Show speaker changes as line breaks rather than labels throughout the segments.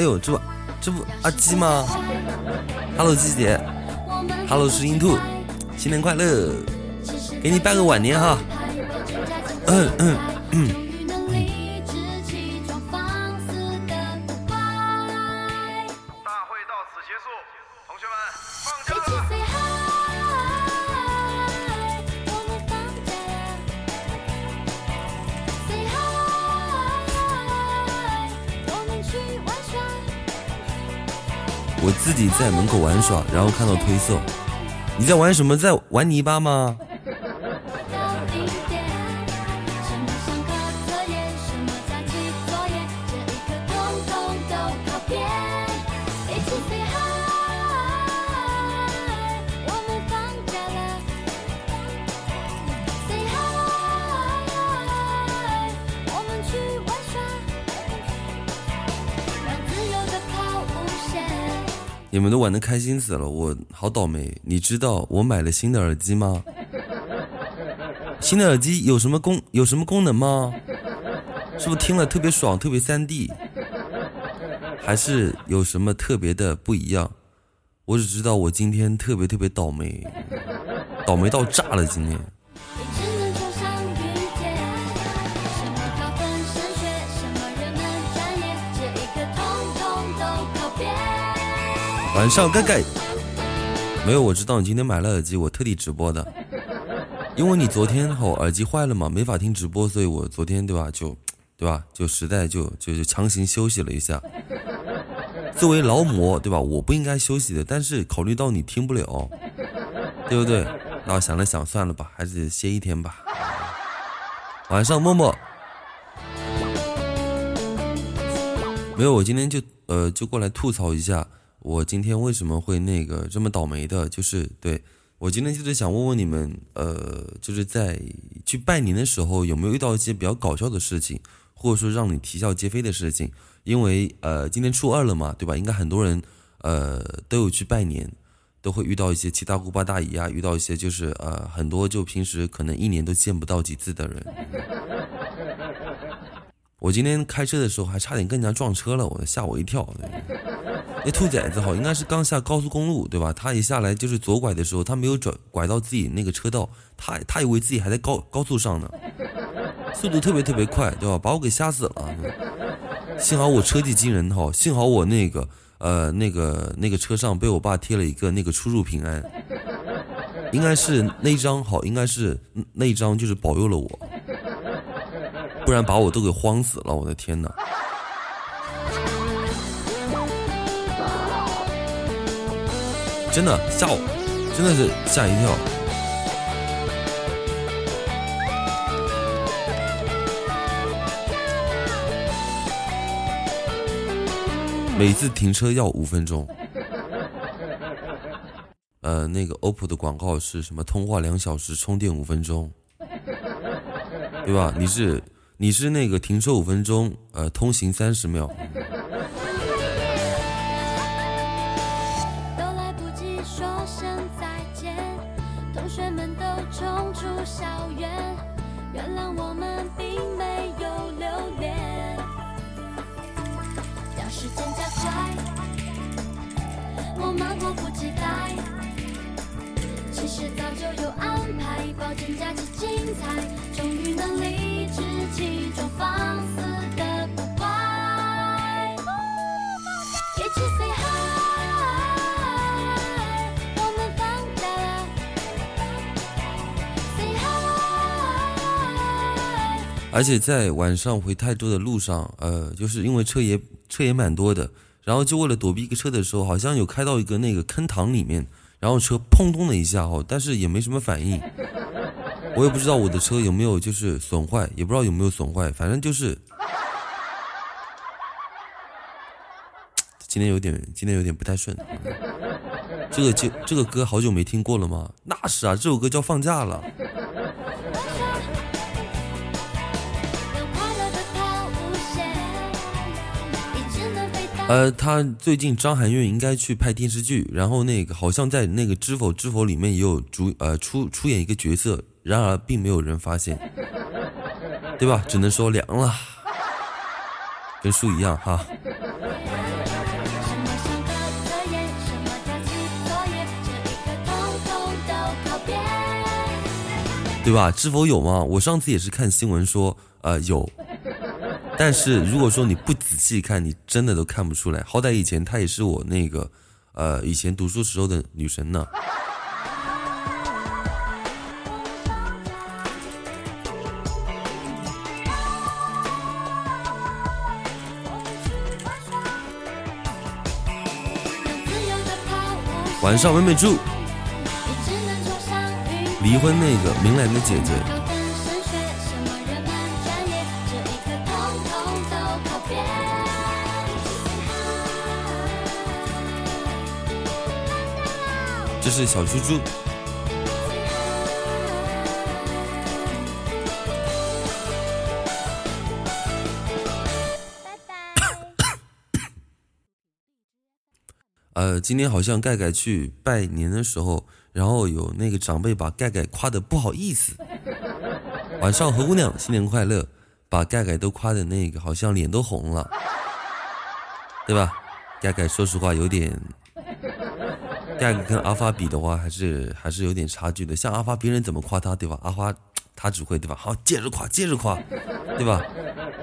哎呦，这不这不阿基吗？Hello，季姐，Hello，石英兔，新年快乐，给你拜个晚年哈。嗯嗯嗯。在门口玩耍，然后看到推送，你在玩什么？在玩泥巴吗？玩的开心死了，我好倒霉。你知道我买了新的耳机吗？新的耳机有什么功有什么功能吗？是不是听了特别爽，特别三 D？还是有什么特别的不一样？我只知道我今天特别特别倒霉，倒霉到炸了今天。晚上盖盖，没有我知道你今天买了耳机，我特地直播的，因为你昨天好耳机坏了嘛，没法听直播，所以我昨天对吧就，对吧就实在就就就强行休息了一下。作为劳模对吧，我不应该休息的，但是考虑到你听不了，对不对？那我想了想，算了吧，还是歇一天吧。晚上默默，没有我今天就呃就过来吐槽一下。我今天为什么会那个这么倒霉的？就是对我今天就是想问问你们，呃，就是在去拜年的时候有没有遇到一些比较搞笑的事情，或者说让你啼笑皆非的事情？因为呃，今天初二了嘛，对吧？应该很多人呃都有去拜年，都会遇到一些七大姑八大姨啊，遇到一些就是呃很多就平时可能一年都见不到几次的人。我今天开车的时候还差点跟人家撞车了，我吓我一跳。那兔崽子好，应该是刚下高速公路，对吧？他一下来就是左拐的时候，他没有转拐到自己那个车道，他他以为自己还在高高速上呢，速度特别特别快，对吧？把我给吓死了。幸好我车技惊人哈，幸好我那个呃那个那个车上被我爸贴了一个那个出入平安，应该是那张好，应该是那张就是保佑了我，不然把我都给慌死了，我的天哪！真的吓我，真的是吓一跳。每次停车要五分钟。呃，那个 OPPO 的广告是什么？通话两小时，充电五分钟，对吧？你是你是那个停车五分钟，呃，通行三十秒。而且在晚上回泰州的路上，呃，就是因为车也车也蛮多的，然后就为了躲避一个车的时候，好像有开到一个那个坑塘里面，然后车砰咚的一下哦，但是也没什么反应，我也不知道我的车有没有就是损坏，也不知道有没有损坏，反正就是今天有点今天有点不太顺。这个就这个歌好久没听过了吗？那是啊，这首歌叫放假了。呃，他最近张含韵应该去拍电视剧，然后那个好像在那个《知否知否》里面也有主呃出出演一个角色，然而并没有人发现，对吧？只能说凉了，跟书一样哈。对吧？知否有吗？我上次也是看新闻说，呃，有。但是如果说你不仔细看，你真的都看不出来。好歹以前她也是我那个，呃，以前读书时候的女神呢。晚上美美住，离婚那个明兰的姐姐，
这
是小猪猪。呃，今天好像盖盖去拜年的时候，然后有那个长辈把盖盖夸的不好意思。晚上何姑娘新年快乐，把盖盖都夸的那个好像脸都红了，对吧？盖盖说实话有点，盖盖跟阿发比的话还是还是有点差距的。像阿发别人怎么夸他，对吧？阿发 他只会对吧？好，接着夸，接着夸，对吧？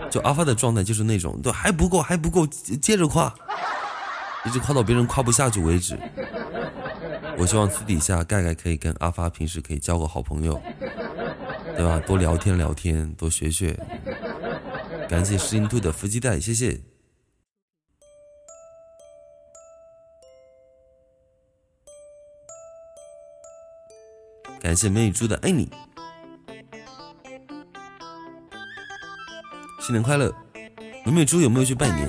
就阿发的状态就是那种，对，还不够，还不够，接着夸。一直夸到别人夸不下去为止。我希望私底下盖盖可以跟阿发平时可以交个好朋友，对吧？多聊天聊天，多学学。感谢石英兔的伏击带，谢谢。感谢美女猪的爱你，新年快乐！美美猪有没有去拜年？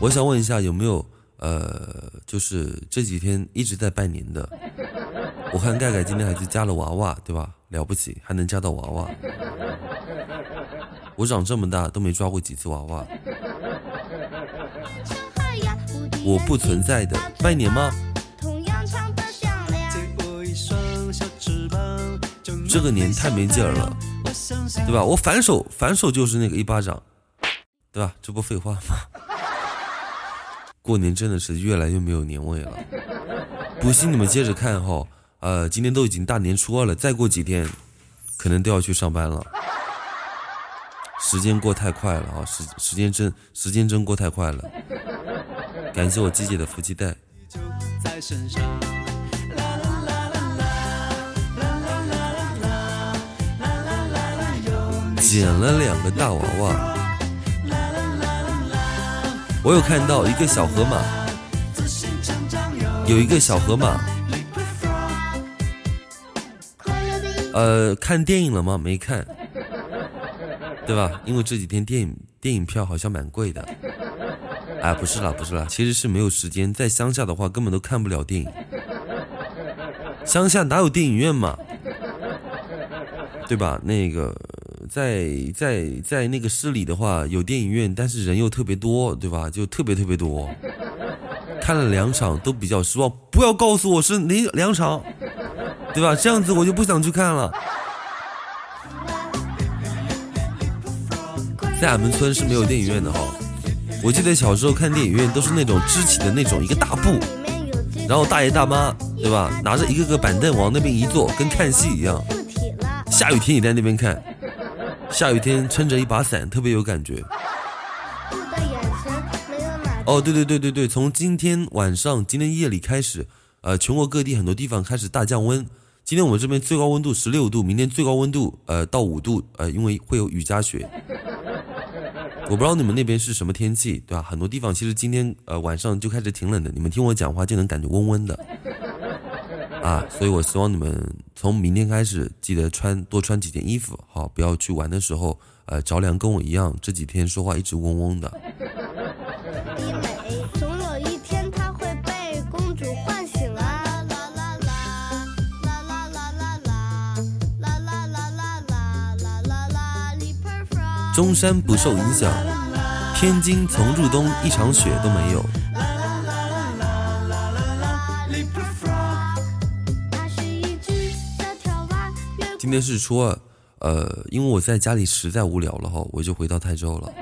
我想问一下，有没有呃，就是这几天一直在拜年的？我看盖盖今天还去加了娃娃，对吧？了不起，还能加到娃娃。我长这么大都没抓过几次娃娃。我不存在的，拜年吗？这个年太没劲儿了，对吧？我反手反手就是那个一巴掌，对吧？这不废话吗？过年真的是越来越没有年味了。不信你们接着看哈，呃，今天都已经大年初二了，再过几天可能都要去上班了。时间过太快了啊，时时间真时间真过太快了。感谢我季姐的福气带，捡了两个大娃娃。我有看到一个小河马，
有
一个小河马，呃，看电影了吗？没看，对吧？因为这几天电影电影票好像蛮贵的。哎，不是啦，不是啦，其实是没有时间。在乡下的话，根本都看不了电影。乡下哪有电影院嘛？对吧？那个在在在那个市里的话，有电影院，但是人又特别多，对吧？就特别特别多。看了两场都比较失望，不要告诉我是哪两场，对吧？这样子我就不想去看了。在俺们村是没有电影院的哈。我记得小时候看电影院都是那种支起的那种一个大布，然后大爷大妈对吧，拿着一个个板凳往那边一坐，跟看戏一样。下雨天也在那边看，下雨天撑着一把伞，特别有感觉。哦，对对对对对，从今天晚上、今天夜里开始，呃，全国各地很多地方开始大降温。今天我们这边最高温度十六度，明天最高温度呃到五度，呃，因为会有雨夹雪。我不知道你们那边是什么天气，对吧？很多地方其实今天呃晚上就开始挺冷的，你们听我讲话就能感觉温温的。啊，所以我希望你们从明天开始记得穿多穿几件衣服，好，不要去玩的时候，呃，着凉跟我一样，这几天说话一直嗡嗡的。中山不受影响。天津从入冬一场雪都没有。
越
今天是说，呃，因为我在家里实在无聊了哈，我就回到泰州了。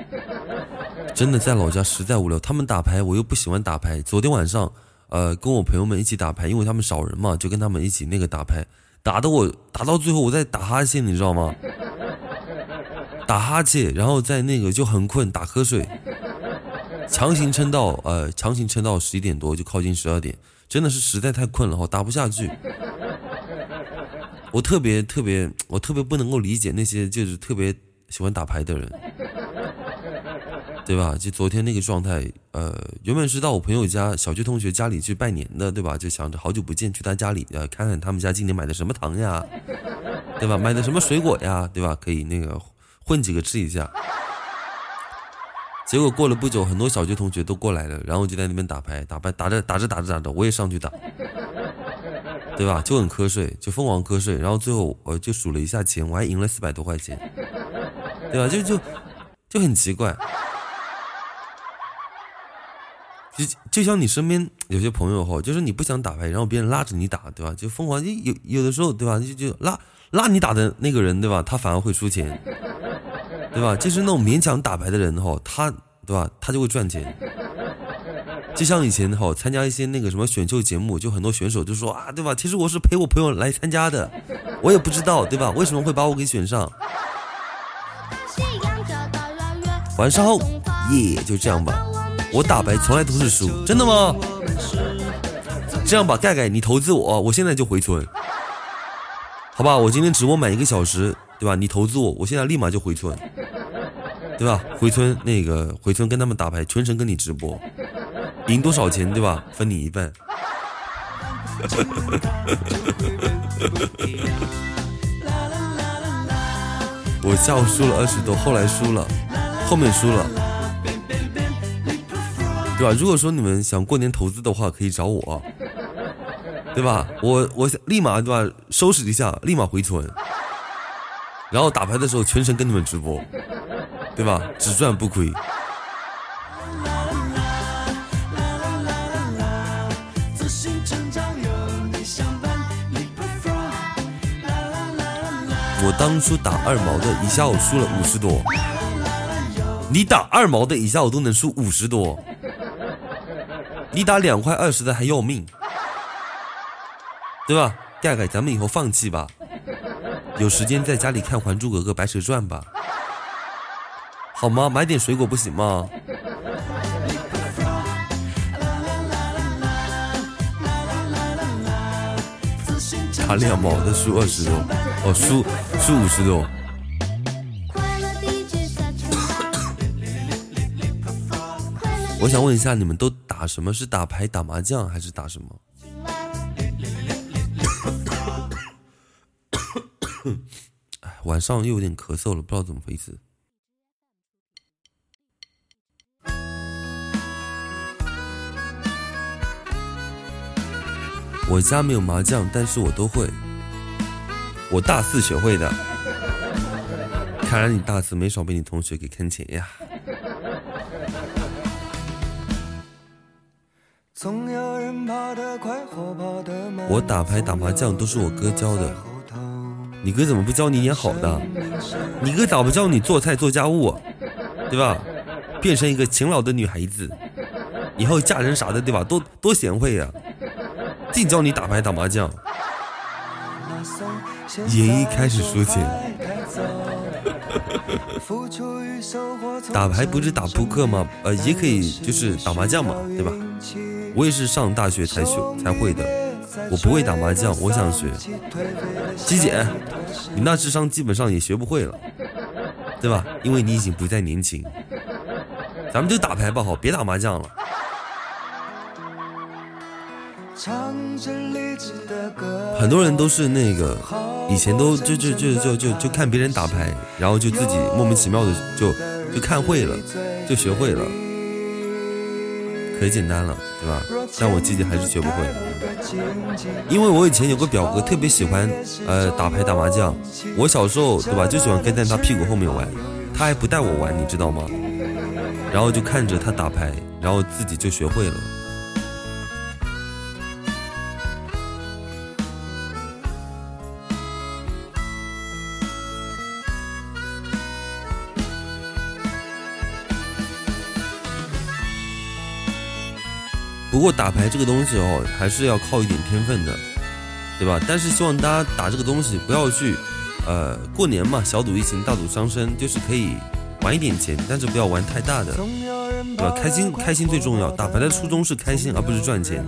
真的在老家实在无聊，他们打牌我又不喜欢打牌。昨天晚上，呃，跟我朋友们一起打牌，因为他们少人嘛，就跟他们一起那个打牌，打的我打到最后我在打哈欠，你知道吗？打哈欠，然后在那个就很困，打瞌睡，强行撑到呃，强行撑到十一点多，就靠近十二点，真的是实在太困了哈，打不下去。我特别特别，我特别不能够理解那些就是特别喜欢打牌的人，对吧？就昨天那个状态，呃，原本是到我朋友家小学同学家里去拜年的，对吧？就想着好久不见，去他家里呃看看他们家今年买的什么糖呀，对吧？买的什么水果呀，对吧？可以那个混几个吃一下。结果过了不久，很多小学同学都过来了，然后就在那边打牌，打牌打着打着打着打着，我也上去打。对吧？就很瞌睡，就疯狂瞌睡，然后最后我就数了一下钱，我还赢了四百多块钱，对吧？就就就很奇怪，就就像你身边有些朋友哈，就是你不想打牌，然后别人拉着你打，对吧？就疯狂，有有的时候，对吧？就就拉拉你打的那个人，对吧？他反而会输钱，对吧？就是那种勉强打牌的人哈，他对吧？他就会赚钱。就像以前哈，参加一些那个什么选秀节目，就很多选手就说啊，对吧？其实我是陪我朋友来参加的，我也不知道，对吧？为什么会把我给选上？晚上好，耶，就这样吧。我打牌从来都是输，真的吗？这样吧，盖盖，你投资我，我现在就回村，好吧？我今天直播满一个小时，对吧？你投资我，我现在立马就回村，对吧？回村那个回村跟他们打牌，全程跟你直播。赢多少钱对吧？分你一半。我下午输了二十多，后来输了，后面输了，对吧？如果说你们想过年投资的话，可以找我，对吧？我我立马对吧，收拾一下，立马回村，然后打牌的时候全程跟你们直播，对吧？只赚不亏。我当初打二毛的，一下午输了五十多。你打二毛的，一下午都能输五十多。你打两块二十的还要命，对吧？盖盖，咱们以后放弃吧，有时间在家里看《还珠格格》《白蛇传》吧，好吗？买点水果不行吗？打两毛的输二十多，哦，输输五十多。我想问一下，你们都打什么？是打牌、打麻将，还是打什么？哎，晚上又有点咳嗽了，不知道怎么回事。我家没有麻将，但是我都会。我大四学会的。看来你大四没少被你同学给坑钱呀。
总有人跑得快或跑得慢。
我打牌打麻将都是我哥教的，你哥怎么不教你点好的？你哥咋不教你做菜做家务，对吧？变成一个勤劳的女孩子，以后嫁人啥的，对吧？多多贤惠呀、净教你打牌打麻将，演艺开始输钱。打牌不是打扑克吗？呃，也可以就是打麻将嘛，对吧？我也是上大学才学才会的，我不会打麻将，我想学。鸡姐，你那智商基本上也学不会了，对吧？因为你已经不再年轻。咱们就打牌吧，好，别打麻将了。
唱着励志的歌，
很多人都是那个，以前都就就就就就就看别人打牌，然后就自己莫名其妙的就就看会了，就学会了，可简单了，对吧？但我自己还是学不会。因为我以前有个表哥特别喜欢呃打牌打麻将，我小时候对吧就喜欢跟在他屁股后面玩，他还不带我玩，你知道吗？然后就看着他打牌，然后自己就学会了。不过打牌这个东西哦，还是要靠一点天分的，对吧？但是希望大家打这个东西不要去，呃，过年嘛，小赌怡情，大赌伤身，就是可以玩一点钱，但是不要玩太大的，对吧？开心开心最重要，打牌的初衷是开心，而不是赚钱，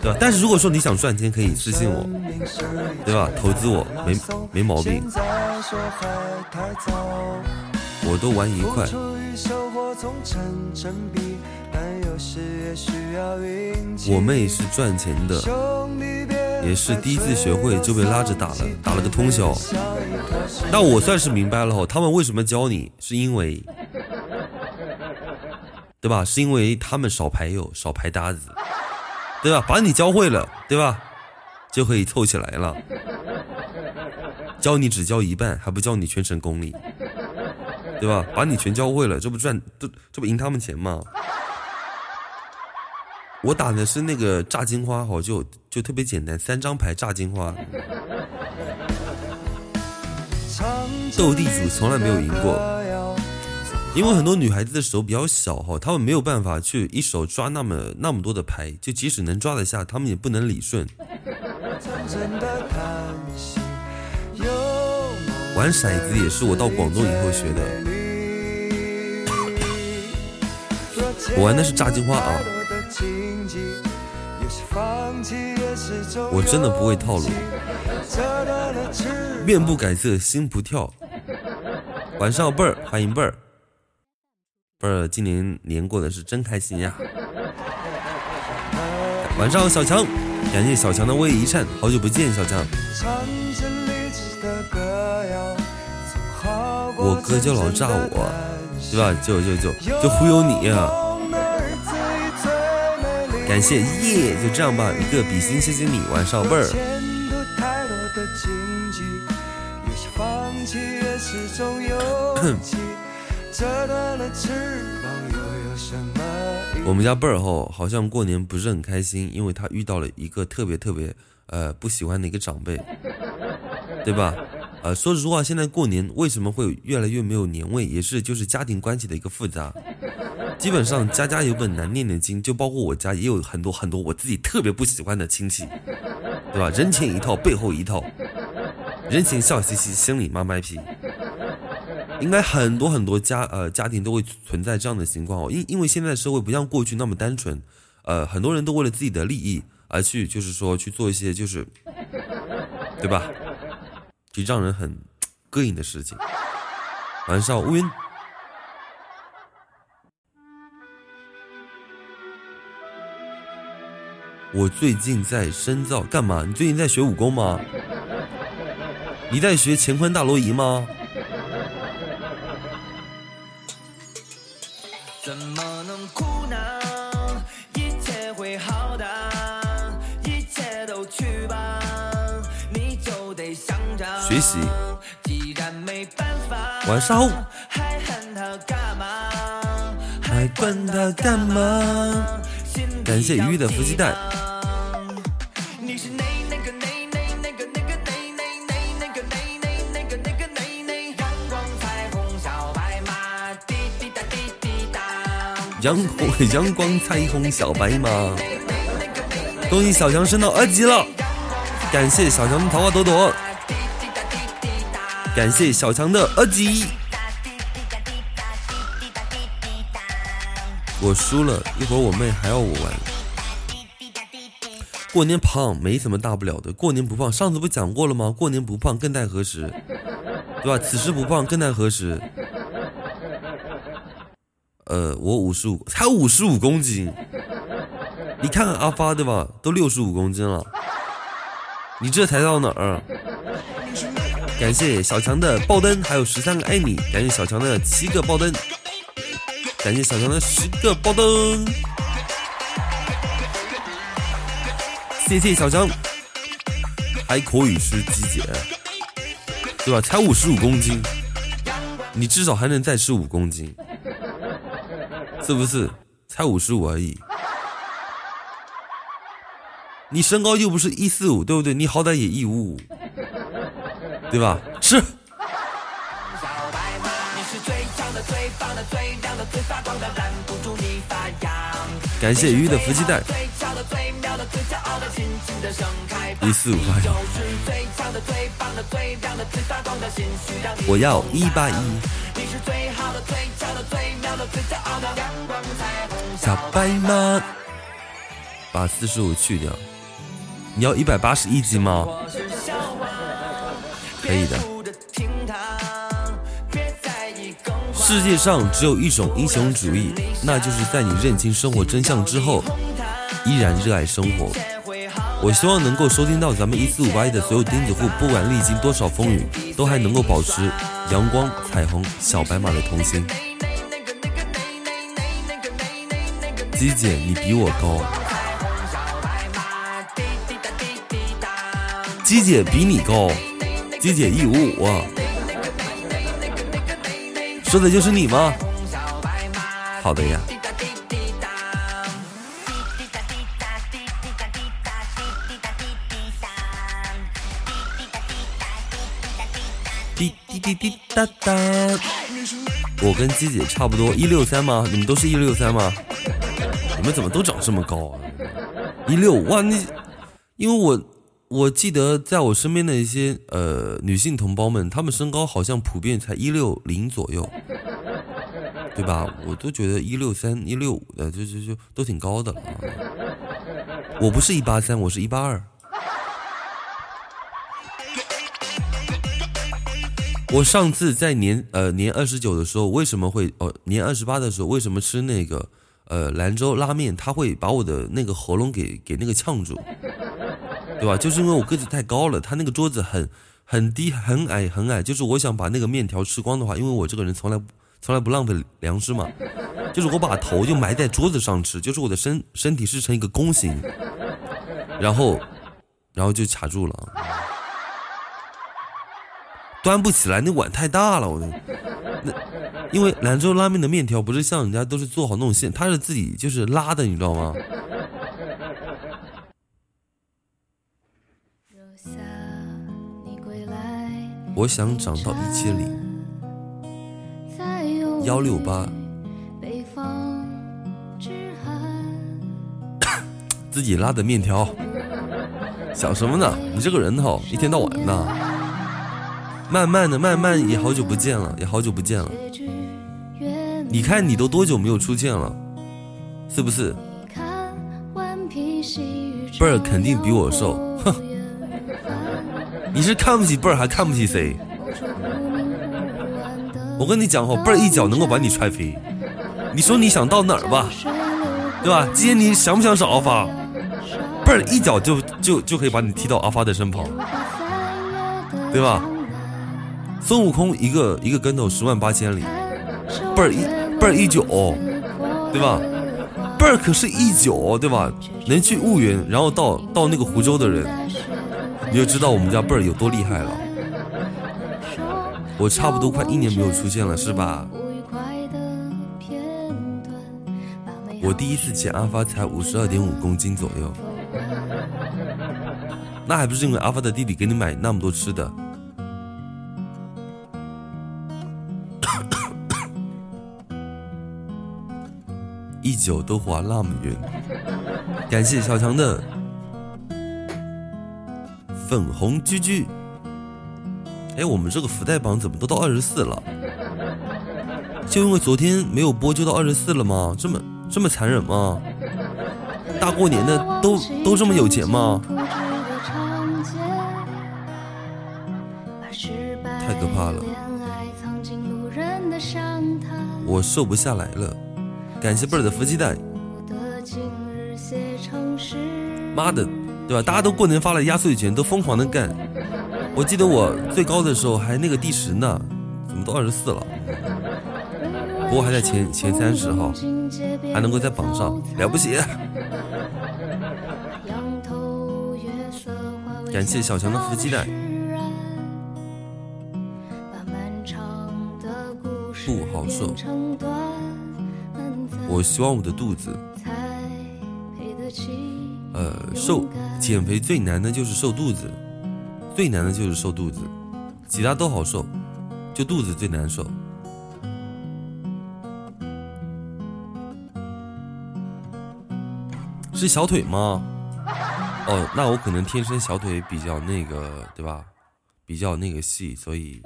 对吧？但是如果说你想赚钱，可以私信我，对吧？投资我没没毛病，我都玩一块。我妹是赚钱的，也是第一次学会就被拉着打了，打了个通宵。那我算是明白了哈，他们为什么教你，是因为，对吧？是因为他们少排友，少排搭子，对吧？把你教会了，对吧？就可以凑起来了。教你只教一半，还不教你全程功力，对吧？把你全教会了，这不赚，这这不赢他们钱吗？我打的是那个炸金花，好就就特别简单，三张牌炸金花。斗地主从来没有赢过，因为很多女孩子的手比较小哈，她们没有办法去一手抓那么那么多的牌，就即使能抓得下，她们也不能理顺。玩骰子也是我到广东以后学的，我玩的是炸金花啊。我真的不会套路，面不改色心不跳。晚上贝儿，欢迎贝儿，贝儿今年年过的是真开心呀。晚上小强，感谢小强的微一颤，好久不见小强。我哥就老炸我，对吧？就就就就忽悠你啊。感谢耶，就这样吧，一个比心，谢谢你，晚上贝儿。我们家贝儿后好像过年不是很开心，因为他遇到了一个特别特别呃不喜欢的一个长辈，对吧？呃，说实话，现在过年为什么会越来越没有年味，也是就是家庭关系的一个复杂。基本上家家有本难念的经，就包括我家也有很多很多我自己特别不喜欢的亲戚，对吧？人前一套，背后一套，人前笑嘻嘻，心里妈卖批。应该很多很多家呃家庭都会存在这样的情况哦，因因为现在的社会不像过去那么单纯，呃，很多人都为了自己的利益而去就是说去做一些就是，对吧？让人很 膈应的事情。晚上乌云。我最近在深造，干嘛？你最近在学武功吗？你在学乾坤大挪移吗？怎么习。晚上好。还管他干嘛？感谢鱼的福气蛋。阳光 阳光彩虹小白马，恭喜小强升到二级了！感谢小强的桃花朵朵，感谢小强的二级。我输了一会儿，我妹还要我玩。过年胖没什么大不了的，过年不胖，上次不讲过了吗？过年不胖更待何时？对吧？此时不胖更待何时？呃，我五十五，才五十五公斤。你看看阿发对吧？都六十五公斤了，你这才到哪儿？感谢小强的爆灯，还有十三个爱你。感谢小强的七个爆灯。感谢小强的十个爆灯，谢谢小强，还可以是鸡姐，对吧？才五十五公斤，你至少还能再吃五公斤。是不是？才五十五而已。你身高又不是一四五，对不对？你好歹也一五五，对吧？是。感谢鱼的福气蛋，一四五八
你就是最强的、最棒的、最亮的、最发光的，心需让你
我要一八一。小白马，把四十五去掉。你要一百八十一斤吗？可以的，世界上只有一种英雄主义，那就是在你认清生活真相之后，依然热爱生活。我希望能够收听到咱们一四五八一的所有钉子户，不管历经多少风雨，都还能够保持阳光、彩虹、小白马的童心。鸡姐，你比我高。鸡姐比你高，鸡姐一五五，说的就是你吗？好的呀。滴滴滴滴哒哒，我跟鸡姐差不多，一六三吗？你们都是一六三吗？你们怎么都长这么高啊？一六哇，你因为我我记得在我身边的一些呃女性同胞们，她们身高好像普遍才一六零左右，对吧？我都觉得一六三、一六五的就就就都挺高的了啊。我不是一八三，我是一八二。我上次在年呃年二十九的时候，为什么会哦年二十八的时候为什么吃那个呃兰州拉面，它会把我的那个喉咙给给那个呛住，对吧？就是因为我个子太高了，他那个桌子很很低很矮很矮，就是我想把那个面条吃光的话，因为我这个人从来从来不浪费粮食嘛，就是我把头就埋在桌子上吃，就是我的身身体是成一个弓形，然后然后就卡住了。端不起来，那碗太大了，我那因为兰州拉面的面条不是像人家都是做好那种线，它是自己就是拉的，你知道吗？我想长到一千零幺六八。自己拉的面条，想什么呢？你这个人头，一天到晚的。慢慢的，慢慢也好久不见了，也好久不见了。你看你都多久没有出现了，是不是？
你看顽皮细雨
贝儿肯定比我瘦，哼！你是看不起贝儿还看不起谁？我跟你讲吼，贝儿一脚能够把你踹飞。你说你想到哪儿吧，对吧？今天你想不想找阿发？贝儿一脚就就就可以把你踢到阿发的身旁，对吧？孙悟空一个一个跟头十万八千里，贝儿一贝儿一脚，对吧？贝儿可是一脚，对吧？能去婺源，然后到到那个湖州的人，你就知道我们家贝儿有多厉害了。我差不多快一年没有出现了，是吧？我第一次见阿发才五十二点五公斤左右，那还不是因为阿发的弟弟给你买那么多吃的。一脚都滑那么远，感谢小强的粉红居居。哎，我们这个福袋榜怎么都到二十四了？就因为昨天没有播就到二十四了吗？这么这么残忍吗？大过年的都都这么有钱吗？太可怕了！我瘦不下来了。感谢贝儿的福鸡蛋。妈的，对吧？大家都过年发了压岁钱，都疯狂的干。我记得我最高的时候还那个第十呢，怎么都二十四了？不过还在前前三十哈，还能够在榜上，了不起！感谢小强的福鸡蛋。不好受。我希望我的肚子，减肥最难的就是瘦肚子，最难的就是瘦肚子，其他都好瘦，就肚子最难受。是小腿吗？哦，那我可能天生小腿比较那个，对吧？比较那个细，所以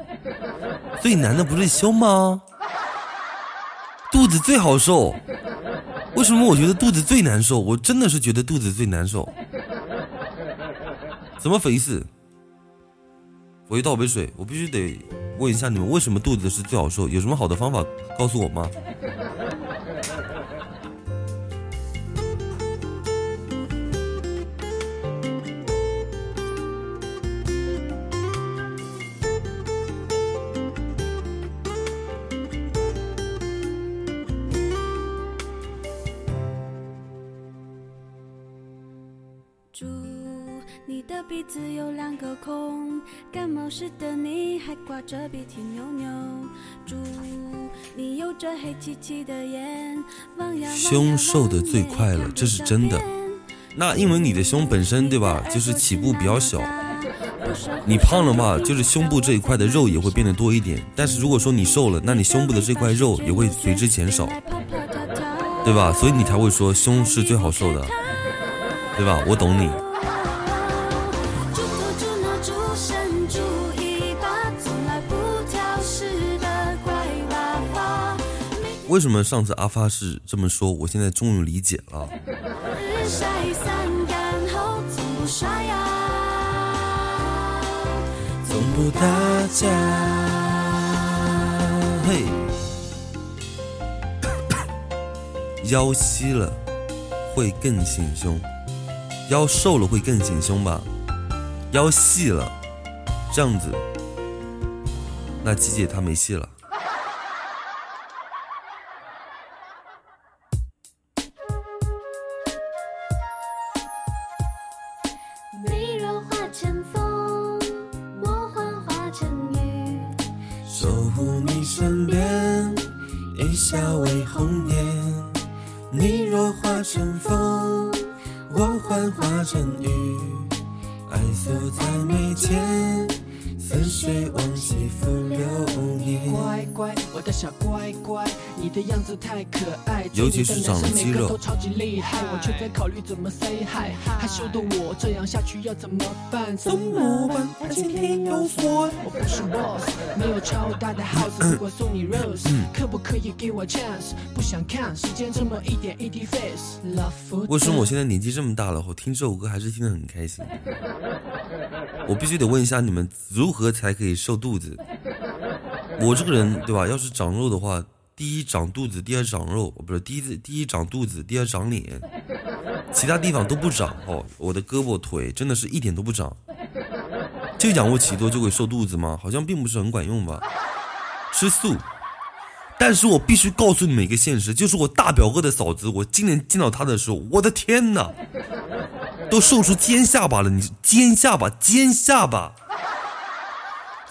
最难的不是胸吗？肚子最好受。为什么我觉得肚子最难受？我真的是觉得肚子最难受。怎么回事？我去倒杯水，我必须得问一下你们，为什么肚子是最好受？有什么好的方法告诉我吗？
还挂着鼻涕牛牛。祝你有着黑漆漆的眼，望呀望呀
胸瘦的最快了这是真的那因为你的胸本身对吧，就是起步比较小，你胖了嘛，就是胸部这一块的肉也会变得多一点。但是如果说你瘦了，那你胸部的这块肉也会随之减少，对吧？所以你才会说胸是最好瘦的，对吧？我懂你。为什么上次阿发是这么说？我现在终于理解了。
日晒伞干后从不刷牙。
总不打架。嘿，腰细了会更显胸，腰瘦了会更显胸吧？腰细了，这样子，那鸡姐她没戏了。尤其是长了肌肉
超级厉害，我却在考虑怎么 say hi。害羞的我这样下去要怎么办？怎么办？爱情天有锁，我不是 boss，没有超大的 house，如果送你 rose，可不可以给我 chance？不想看时间这么一点一滴 face。Love
为什么我现在年纪这么大了，我听这首歌还是听得很开心？我必须得问一下你们，如何才可以瘦肚子？我这个人对吧？要是长肉的话，第一长肚子，第二长肉，不是第一第一长肚子，第二长脸，其他地方都不长哦。我的胳膊腿真的是一点都不长。就仰卧起坐就会瘦肚子吗？好像并不是很管用吧。吃素，但是我必须告诉你们一个现实，就是我大表哥的嫂子，我今年见到她的时候，我的天哪，都瘦出尖下巴了！你尖下巴，尖下巴。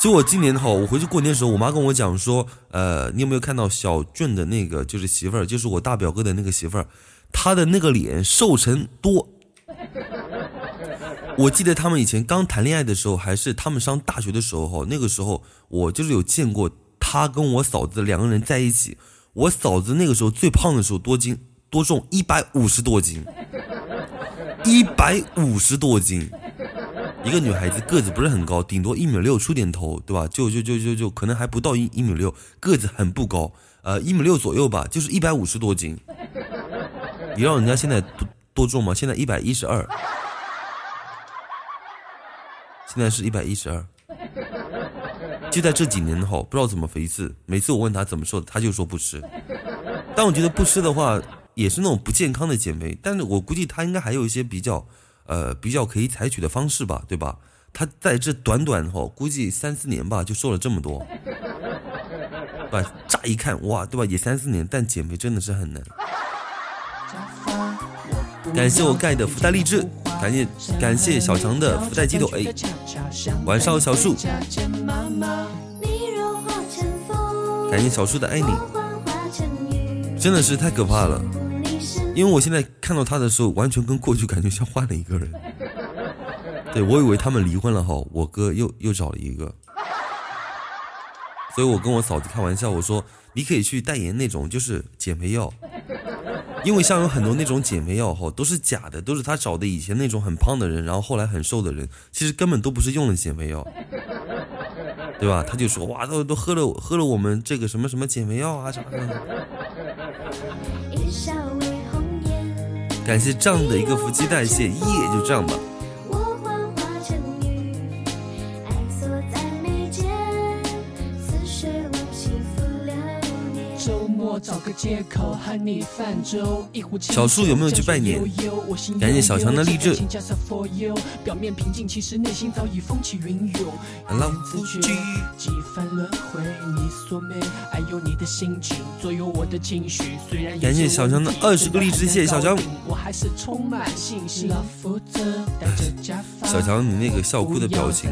就我今年哈，我回去过年的时候，我妈跟我讲说，呃，你有没有看到小俊的那个就是媳妇儿，就是我大表哥的那个媳妇儿，她的那个脸瘦成多。我记得他们以前刚谈恋爱的时候，还是他们上大学的时候哈，那个时候我就是有见过他跟我嫂子两个人在一起。我嫂子那个时候最胖的时候多斤多重？一百五十多斤，一百五十多斤。一个女孩子个子不是很高，顶多一米六出点头，对吧？就就就就就可能还不到一一米六，个子很不高，呃，一米六左右吧，就是一百五十多斤。你让人家现在多多重吗？现在一百一十二，现在是一百一十二。就在这几年后，不知道怎么回事，每次我问他怎么瘦的，他就说不吃。但我觉得不吃的话，也是那种不健康的减肥。但是我估计他应该还有一些比较，呃，比较可以采取的方式吧，对吧？他在这短短哈，估计三四年吧，就瘦了这么多，吧？乍一看哇，对吧？也三四年，但减肥真的是很难。感谢我盖的福袋励志，感谢感谢小强的福袋鸡腿。晚上好小树，感谢小树的爱你。真的是太可怕了。因为我现在看到他的时候，完全跟过去感觉像换了一个人。对我以为他们离婚了哈，我哥又又找了一个，所以我跟我嫂子开玩笑，我说你可以去代言那种就是减肥药，因为像有很多那种减肥药哈都是假的，都是他找的以前那种很胖的人，然后后来很瘦的人，其实根本都不是用了减肥药，对吧？他就说哇，都都喝了喝了我们这个什么什么减肥药啊啥的。感谢这样的一个腹肌代谢，耶，就这样吧。小树有没有去拜年？感谢小强的励志。表面平静，其实内心早已风起云涌。浪夫去几番轮回，你所美，爱有你的表情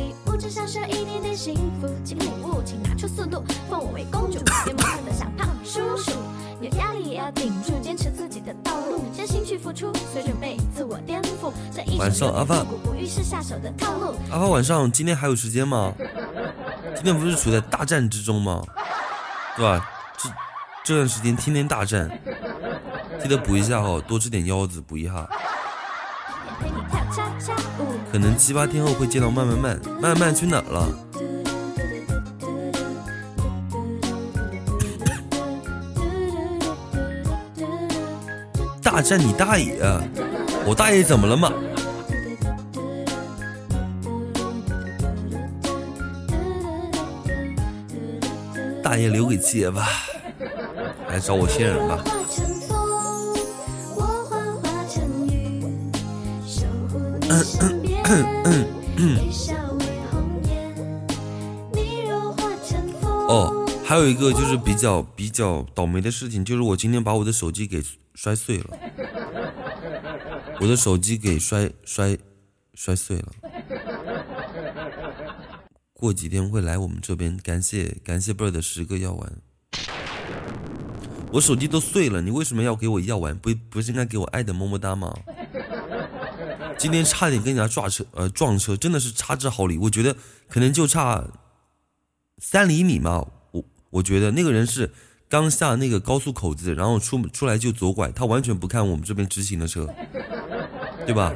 边，一笑为红颜。幸福，请领悟，请拿出速度，封我为公主，别的像胖叔叔。有压力也要顶住，坚持自己的道路，真心去付出，随准备自我颠覆。晚上阿发，阿发晚上今天还有时间吗？今天不是处在大战之中吗？对吧？这这段时间天天大战，记得补一下哦，多吃点腰子，补一下。可能七八天后会见到慢慢慢慢慢去哪了？大战你大爷！我大爷怎么了嘛？大爷留给七爷吧，来找我仙人吧。哦，还有一个就是比较比较倒霉的事情，就是我今天把我的手机给。摔碎了，我的手机给摔摔摔碎了。过几天会来我们这边，感谢感谢贝儿的十个药丸。我手机都碎了，你为什么要给我药丸？不不是应该给我爱的么么哒吗？今天差点跟人家撞车，呃撞车，真的是差之毫厘。我觉得可能就差三厘米嘛。我我觉得那个人是。刚下那个高速口子，然后出出来就左拐，他完全不看我们这边直行的车，对吧？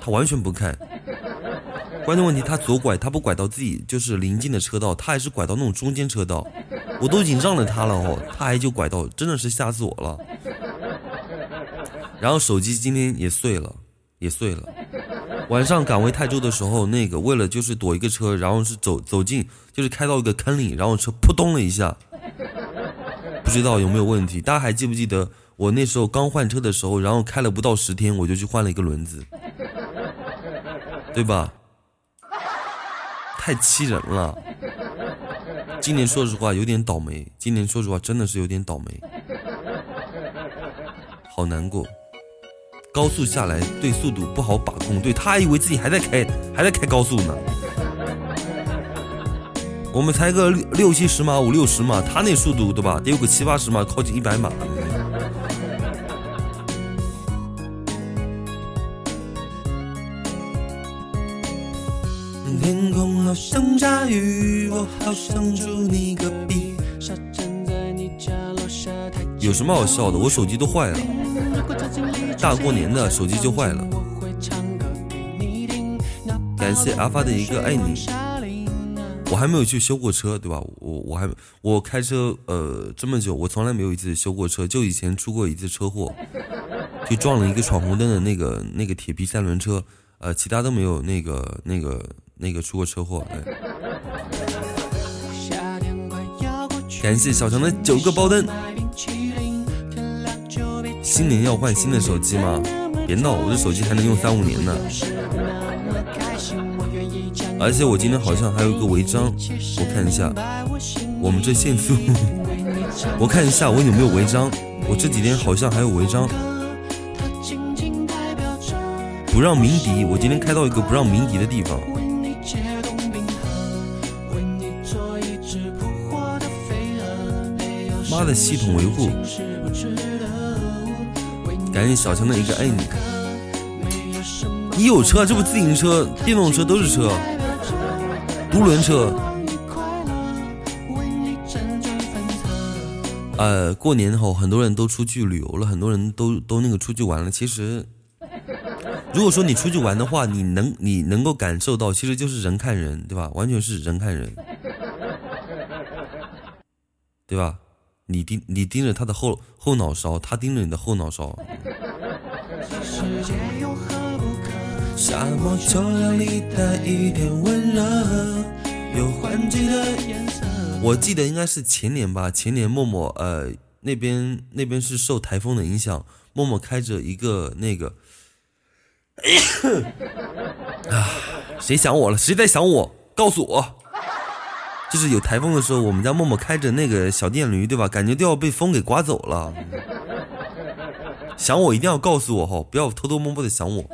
他完全不看。关键问题，他左拐，他不拐到自己就是临近的车道，他还是拐到那种中间车道。我都已经让了他了哦，他还就拐到，真的是吓死我了。然后手机今天也碎了，也碎了。晚上赶回泰州的时候，那个为了就是躲一个车，然后是走走进，就是开到一个坑里，然后车扑通了一下。不知道有没有问题？大家还记不记得我那时候刚换车的时候，然后开了不到十天，我就去换了一个轮子，对吧？太气人了！今年说实话有点倒霉，今年说实话真的是有点倒霉，好难过。高速下来对速度不好把控，对他还以为自己还在开，还在开高速呢。我们才个六六七十码五六十码，他那速度对吧？得有个七八十码，靠近一百码。天空好像下雨，我好想住你隔壁。有什么好笑的？我手机都坏了，大过年的手机就坏了。感谢阿发的一个爱你。我还没有去修过车，对吧？我我还我开车呃这么久，我从来没有一次修过车，就以前出过一次车祸，就撞了一个闯红灯的那个那个铁皮三轮车，呃，其他都没有那个那个那个出过车祸。感谢小强的九个包灯。新年要换新的手机吗？别闹，我这手机还能用三五年呢。而且我今天好像还有一个违章，我看一下，我们这限速，我看一下我有没有违章。我这几天好像还有违章，不让鸣笛。我今天开到一个不让鸣笛的地方。妈的，系统维护！感谢小强的一个爱你。你有车，这不自行车、电动车都是车，独轮车。呃，过年后很多人都出去旅游了，很多人都都那个出去玩了。其实，如果说你出去玩的话，你能你能够感受到，其实就是人看人，对吧？完全是人看人，对吧？你盯你盯着他的后后脑勺，他盯着你的后脑勺。我记得应该是前年吧，前年默默呃那边那边是受台风的影响，默默开着一个那个，啊，谁想我了？谁在想我？告诉我，就是有台风的时候，我们家默默开着那个小电驴，对吧？感觉都要被风给刮走了。想我一定要告诉我哈，不要偷偷摸摸的想我。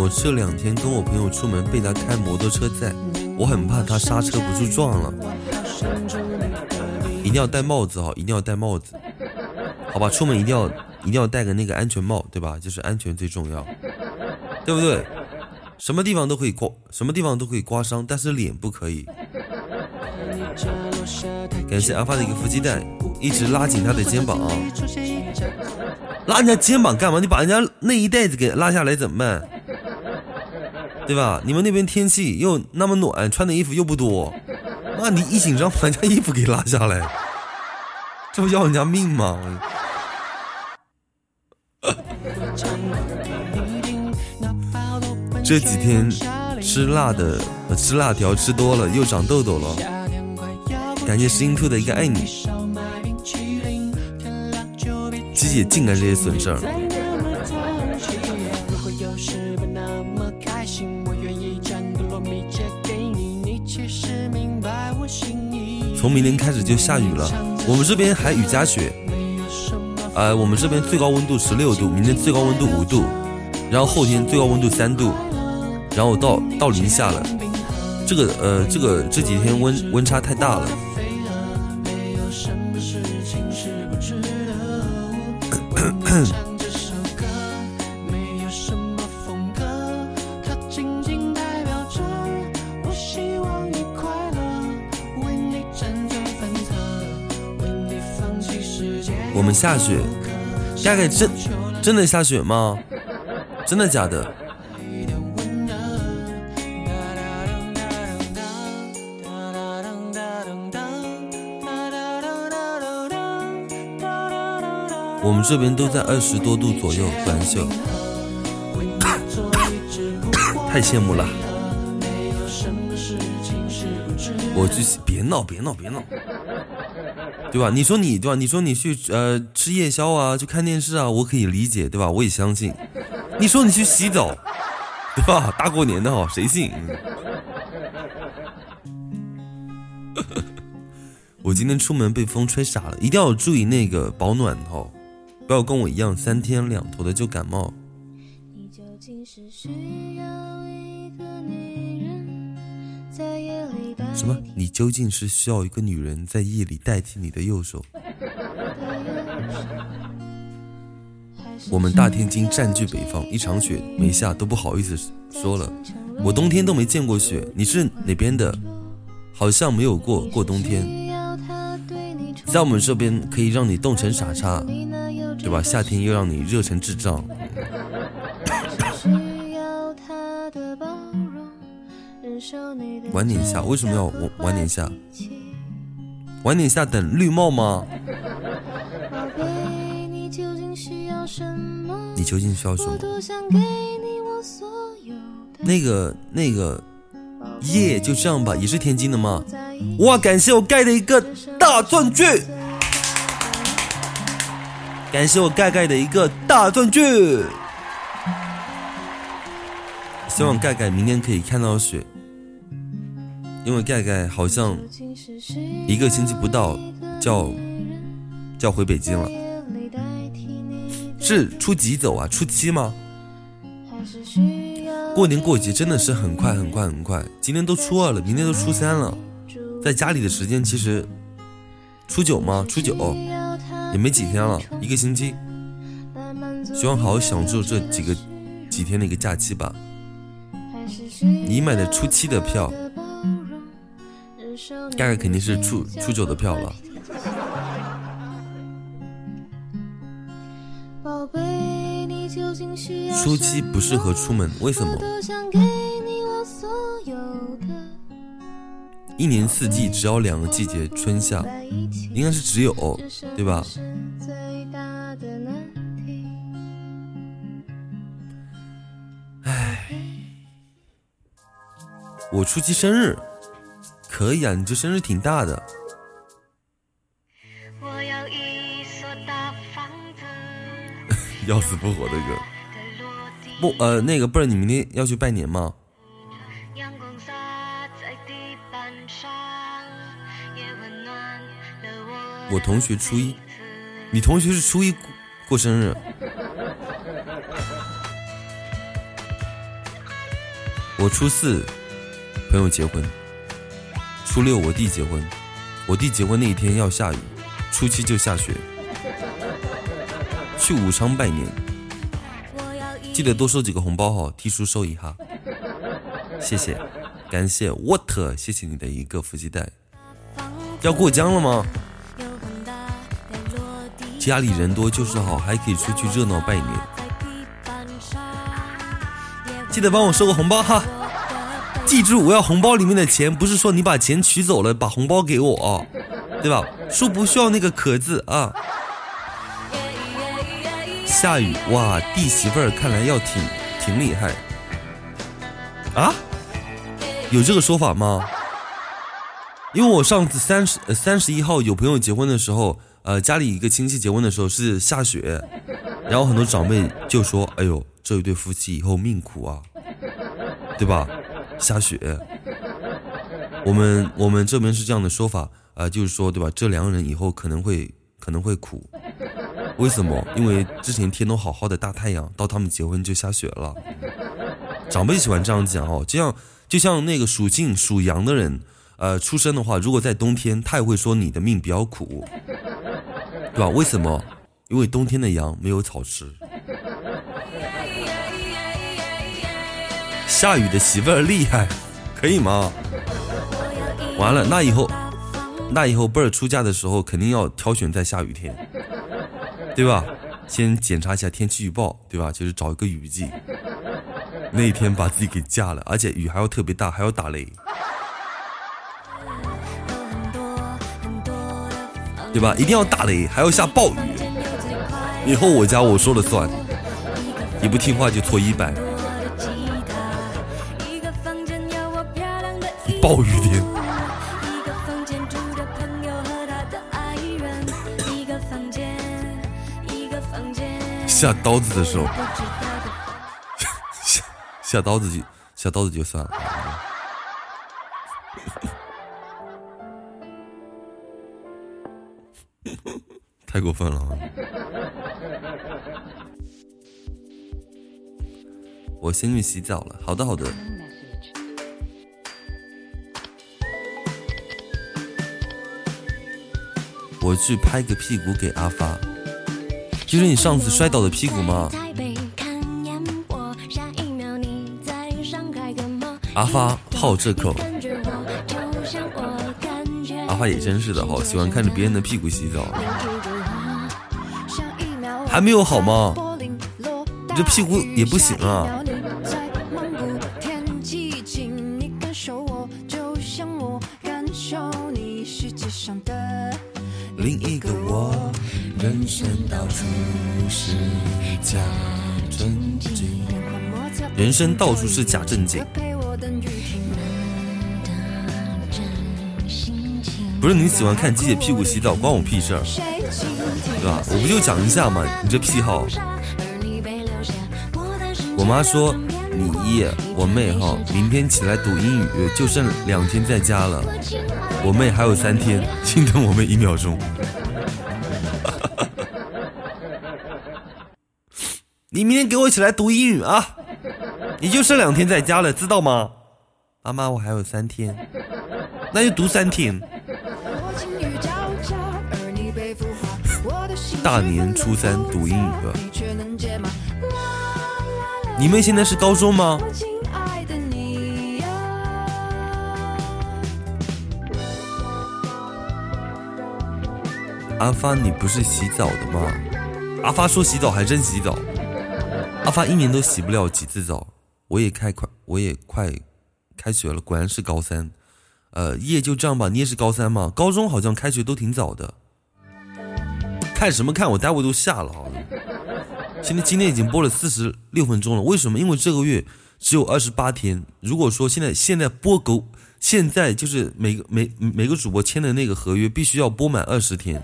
我这两天跟我朋友出门，被他开摩托车载，我很怕他刹车不住撞了。一定要戴帽子哈，一定要戴帽子，好吧？出门一定要一定要戴个那个安全帽，对吧？就是安全最重要，对不对？什么地方都可以刮，什么地方都可以刮伤，但是脸不可以。感谢阿发的一个腹肌带，一直拉紧他的肩膀啊。拉人家肩膀干嘛？你把人家内衣带子给拉下来怎么办？对吧？你们那边天气又那么暖，穿的衣服又不多，那你一紧张把人家衣服给拉下来，这不要人家命吗？这几天吃辣的，吃辣条吃多了又长痘痘了。感谢石英兔的一个爱你，鸡姐净干这些损事儿。从明天开始就下雨了，我们这边还雨夹雪。呃，我们这边最高温度十六度，明天最高温度五度，然后后天最高温度三度，然后到到零下了。这个呃，这个这几天温温差太大了。下雪，大概真真的下雪吗？真的假的？我们这边都在二十多度左右，短袖，太羡慕了。我去，别闹，别闹，别闹。对吧？你说你对吧？你说你去呃吃夜宵啊，去看电视啊，我可以理解，对吧？我也相信。你说你去洗澡，对吧？大过年的哈，谁信？我今天出门被风吹傻了，一定要注意那个保暖哈，不要跟我一样三天两头的就感冒。什么？你究竟是需要一个女人在夜里代替你的右手？我们大天津占据北方，一场雪没下都不好意思说了。我冬天都没见过雪，你是哪边的？好像没有过过冬天。在我们这边可以让你冻成傻叉，对吧？夏天又让你热成智障。晚点下，为什么要晚晚点下？晚点下等绿帽吗？
你究竟需要什么？
那个那个耶，就这样吧，也是天津的吗？哇，感谢我盖的一个大钻戒，感谢我盖盖的一个大钻戒。希望盖盖明天可以看到雪，因为盖盖好像一个星期不到就要就要回北京了，是初几走啊？初七吗？过年过节真的是很快很快很快，今天都初二了，明天都初三了，在家里的时间其实初九吗？初九也没几天了，一个星期。希望好好享受这几个几天的一个假期吧。你买的初七的票，盖盖肯定是初初九的票了。
宝贝，你究竟需要
初七不适合出门，为什么？一年四季只有两个季节，春夏，应该是只有对吧？
是最大的难题。
我初七生日，可以啊，你这生日挺大的。
我要一所大房子，
要死不活的歌。
在落地
不，呃，那个不是你明天要去拜年吗？
阳光洒在地板上，也温暖了我。
我同学初一，你同学是初一过过生日。我初四朋友结婚，初六我弟结婚，我弟结婚那一天要下雨，初七就下雪。去武昌拜年，记得多收几个红包哈，替叔收一哈。谢谢，感谢 what，谢谢你的一个福气袋。要过江了吗？家里人多就是好，还可以出去热闹拜年。记得帮我收个红包哈！记住，我要红包里面的钱，不是说你把钱取走了，把红包给我，对吧？说不需要那个可字啊。下雨哇，弟媳妇儿看来要挺挺厉害啊？有这个说法吗？因为我上次三十三十一号有朋友结婚的时候，呃家里一个亲戚结婚的时候是下雪，然后很多长辈就说：“哎呦，这一对夫妻以后命苦啊，对吧？下雪。”我们我们这边是这样的说法啊、呃就是说对吧？这两个人以后可能会可能会苦，为什么？因为之前天都好好的大太阳，到他们结婚就下雪了。长辈喜欢这样讲哦，就像就像那个属性属羊的人，呃，出生的话，如果在冬天，他也会说你的命比较苦，对吧？为什么？因为冬天的羊没有草吃。下雨的媳妇儿厉害，可以吗？完了，那以后，那以后贝儿出嫁的时候，肯定要挑选在下雨天，对吧？先检查一下天气预报，对吧？就是找一个雨季，那一天把自己给嫁了，而且雨还要特别大，还要打雷，对吧？一定要打雷，还要下暴雨。以后我家我说了算，你不听话就搓衣板。暴雨天，
一个房间住着朋友和他的爱人，一个房间，一个房间。
下刀子的时候，下 下刀子就下刀子就算了。太过分了啊！我先去洗澡了。好的，好的。我去拍个屁股给阿发，就是你上次摔倒的屁股吗？阿发好这口，阿发也真是的哈，喜欢看着别人的屁股洗澡。还没有好吗？你这屁股也不行啊！人生到处是假正经。不是你喜欢看鸡姐屁股洗澡，关我屁事儿，对吧？我不就讲一下嘛，你这癖好。我妈说你爷我妹哈，明天起来读英语，就剩两天在家了。我妹还有三天，心疼我妹一秒钟。你明天给我起来读英语啊！你就剩两天在家了，知道吗？妈妈，我还有三天，那就读三天。大年初三读英语课。你们现在是高中吗？阿发，你不是洗澡的吗？阿发说洗澡还真洗澡。阿发一年都洗不了几次澡。我也开快，我也快开学了，果然是高三。呃，叶就这样吧，你也是高三吗？高中好像开学都挺早的。看什么看？我待会都下了哈。现在今天已经播了四十六分钟了，为什么？因为这个月只有二十八天。如果说现在现在播够，现在就是每个每每个主播签的那个合约必须要播满二十天。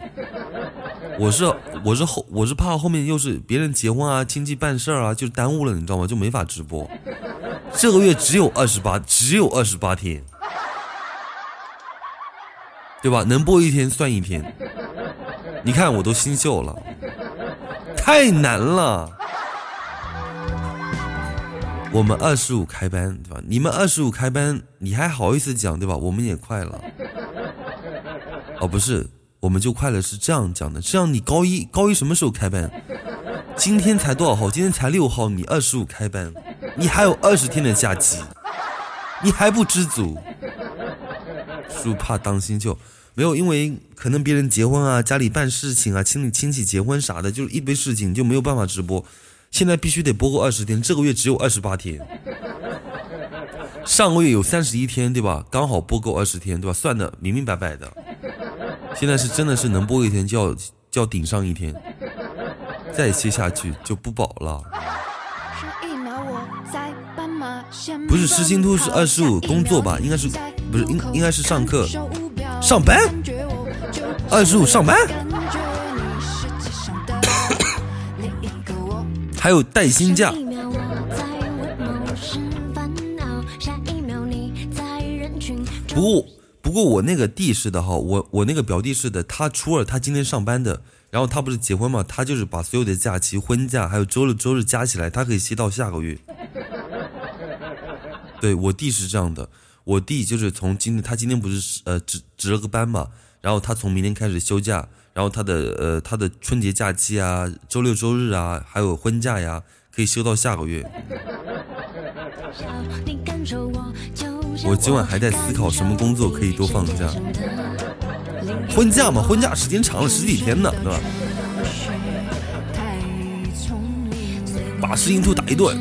我是我是后我是怕后面又是别人结婚啊、亲戚办事儿啊，就耽误了，你知道吗？就没法直播。这个月只有二十八，只有二十八天，对吧？能播一天算一天。你看我都心秀了。太难了，我们二十五开班对吧？你们二十五开班，你还好意思讲对吧？我们也快了，哦不是，我们就快了，是这样讲的。这样你高一高一什么时候开班？今天才多少号？今天才六号，你二十五开班，你还有二十天的假期，你还不知足？叔怕当心就。没有，因为可能别人结婚啊，家里办事情啊，亲戚亲戚结婚啥的，就是一堆事情就没有办法直播。现在必须得播够二十天，这个月只有二十八天。上个月有三十一天，对吧？刚好播够二十天，对吧？算的明明白白的。现在是真的是能播一天就要就要顶上一天，再接下去就不保了。不是失心突是二十五工作吧？应该是不是应应该是上课。上班，二十五上班，还有带薪假。不不过我那个弟是的哈，我我那个表弟是的，他初二他今天上班的，然后他不是结婚嘛，他就是把所有的假期、婚假还有周六周日加起来，他可以歇到下个月。对我弟是这样的。我弟就是从今天，他今天不是呃值值了个班嘛，然后他从明天开始休假，然后他的呃他的春节假期啊、周六周日啊，还有婚假呀，可以休到下个月。我今晚还在思考什么工作可以多放假。婚假嘛，婚假时间长了十几天呢，对吧？把石英兔打一顿。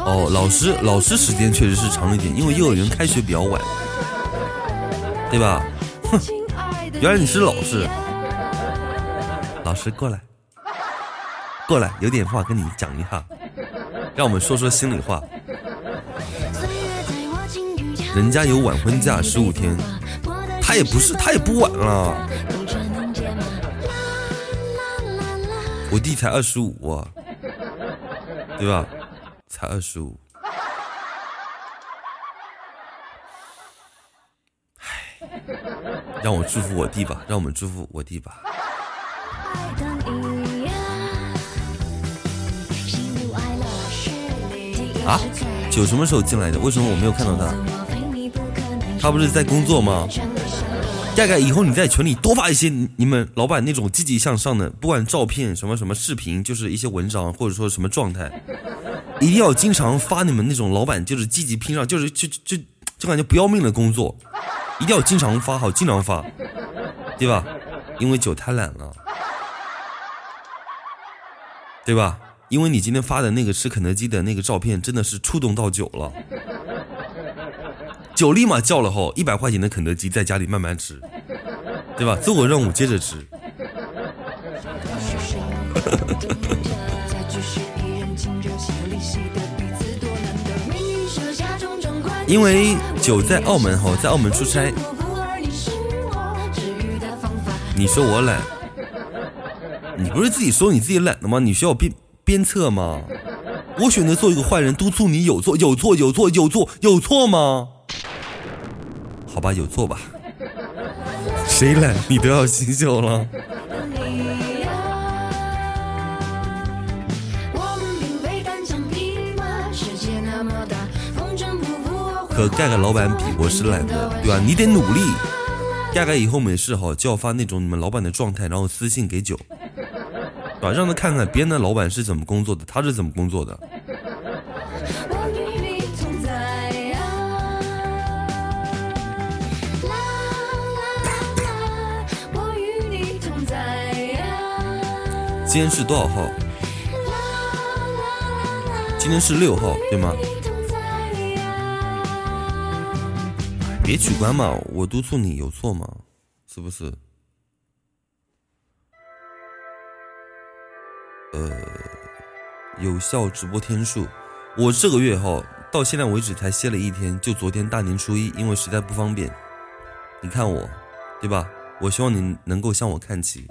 哦，老师，老师时间确实是长一点，因为幼儿园开学比较晚，对吧？哼，原来你是老师，老师过来，过来，有点话跟你讲一下，让我们说说心里话。人家有晚婚假十五天，他也不是，他也不晚了。我弟才二十五，对吧？才二十五，让我祝福我弟吧，让我们祝福我弟吧。啊，九什么时候进来的？为什么我没有看到他？他不是在工作吗？大概以后你在群里多发一些你们老板那种积极向上的，不管照片什么什么视频，就是一些文章或者说什么状态。一定要经常发你们那种老板就是积极拼上，就是就就就感觉不要命的工作，一定要经常发好，经常发，对吧？因为酒太懒了，对吧？因为你今天发的那个吃肯德基的那个照片，真的是触动到酒了，酒立马叫了后，一百块钱的肯德基在家里慢慢吃，对吧？做个任务接着吃。因为酒在澳门哈，在澳门出差。你说我懒，你不是自己说你自己懒的吗？你需要鞭鞭策吗？我选择做一个坏人，督促你有错有错有错有错有错吗？好吧，有错吧。谁懒你都要心秀了。和盖盖老板比，我是懒的，对吧？你得努力。盖盖以后没事哈，就要发那种你们老板的状态，然后私信给九，对吧？让他看看别人的老板是怎么工作的，他是怎么工作的。今天是多少号？今天是六号，对吗？别取关嘛，我督促你有错吗？是不是？呃，有效直播天数，我这个月哈到现在为止才歇了一天，就昨天大年初一，因为实在不方便。你看我，对吧？我希望你能够向我看齐，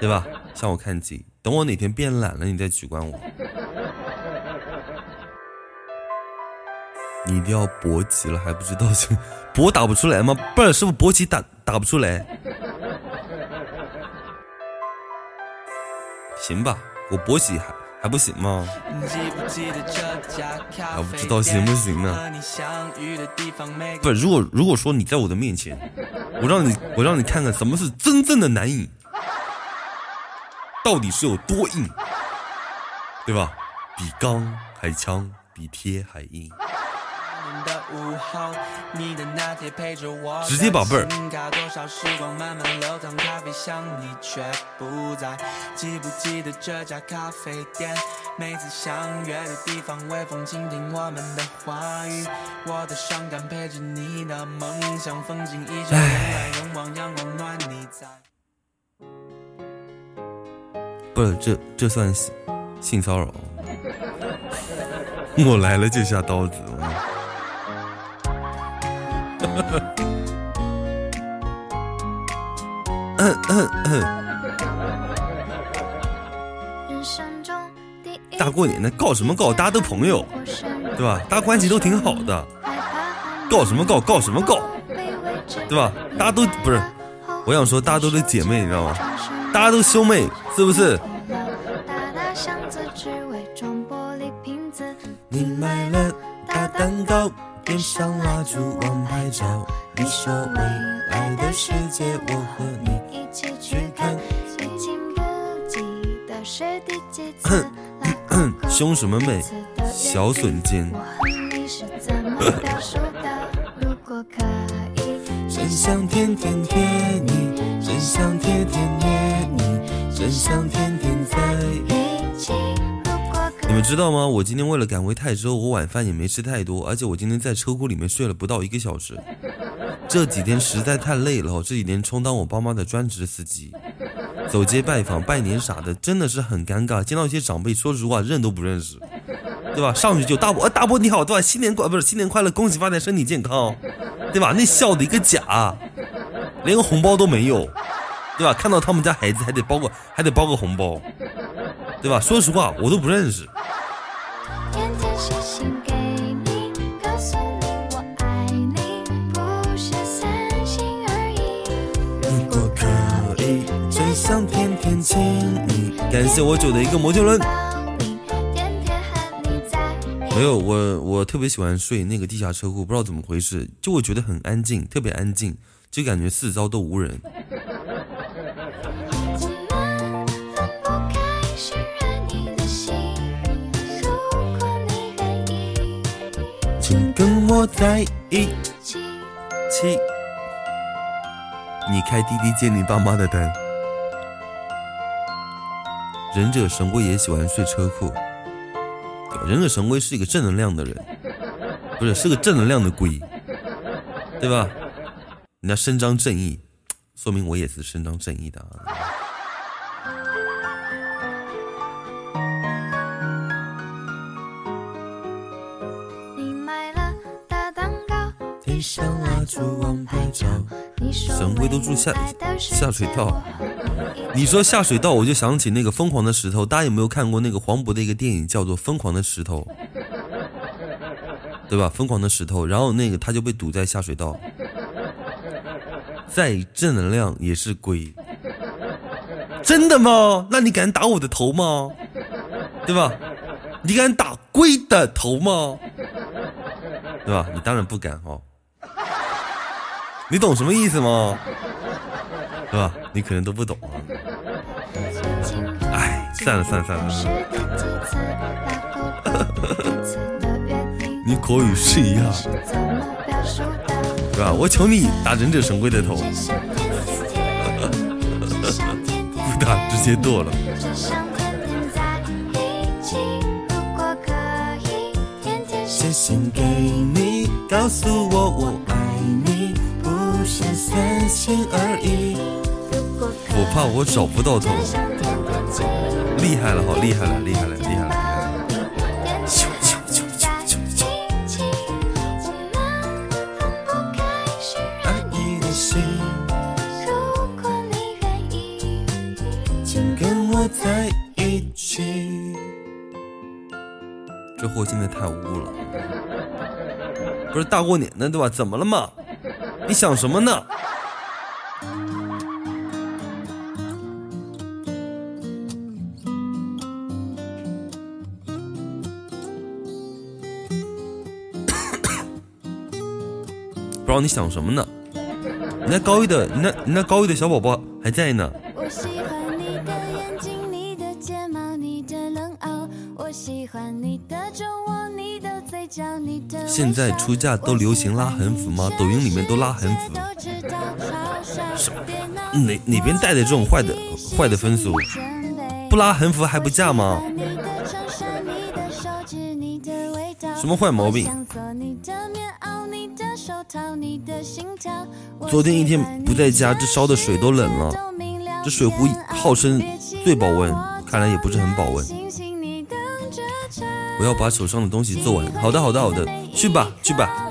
对吧？向我看齐，等我哪天变懒了，你再取关我。你一定要勃起了还不知道就 勃打不出来吗？不是，是不是勃起打打不出来？行吧，我勃起还还不行吗？还不知道行不行呢？不，如果如果说你在我的面前，我让你我让你看看什么是真正的男人，到底是有多硬，对吧？比钢还强，比铁还硬。直接宝贝儿。不是，这这算性骚扰？我来了就下刀子。大过年的告什么告？大家都朋友，对吧？大家关系都挺好的，告什么告？告什么告？对吧？大家都不是，我想说大家都是姐妹，你知道吗？大家都兄妹，是不是？你买了大蛋糕。点上蜡烛，往拍照。你说未来的世界，我和你一起去看。已经不记得是第几次。凶什么美？小笋尖。真想天天贴你，真想天天捏你，真想天天在一起。你们知道吗？我今天为了赶回泰州，我晚饭也没吃太多，而且我今天在车库里面睡了不到一个小时。这几天实在太累了，这几天充当我爸妈的专职司机，走街拜访、拜年啥的，真的是很尴尬。见到一些长辈，说实话认都不认识，对吧？上去就大伯，大伯你好，对吧？新年快不是新年快乐，恭喜发财，身体健康，对吧？那笑的一个假，连个红包都没有，对吧？看到他们家孩子还得包个还得包个红包。对吧？说实话，我都不认识。如果可以，真想天天亲你。感谢我九的一个摩天轮。没有，我我特别喜欢睡那个地下车库，不知道怎么回事，就我觉得很安静，特别安静，就感觉四周都无人。我在一起，你开滴滴接你爸妈的单。忍者神龟也喜欢睡车库。忍者神龟是一个正能量的人，不是是个正能量的龟，对吧？人家伸张正义，说明我也是伸张正义的啊。神龟都住下下水道，你说下水道，我就想起那个疯狂的石头。大家有没有看过那个黄渤的一个电影，叫做《疯狂的石头》，对吧？疯狂的石头，然后那个他就被堵在下水道。再正能量也是鬼，真的吗？那你敢打我的头吗？对吧？你敢打龟的头吗？对吧？你当然不敢哦。你懂什么意思吗？是吧？你可能都不懂啊。哎，算了算了算了。你口语是一样，是吧？我求你打忍者神龟的头，不打直接剁了。写信给你，告诉我我爱你。我怕我找不到头，厉害了，好厉害了，厉害了，厉害了，厉害了！这货现在太污了，不是大过年的对吧？怎么了嘛？你想什么呢？你想什么呢？你那高一的，你那你那高一的小宝宝还在呢。现在出嫁都流行拉横幅吗？抖音里面都拉横幅。什么？哪哪边带的这种坏的坏的风俗？不拉横幅还不嫁吗？什么坏毛病？昨天一天不在家，这烧的水都冷了。这水壶号称最保温，看来也不是很保温。我要把手上的东西做完。好的，好的，好的，去吧，去吧。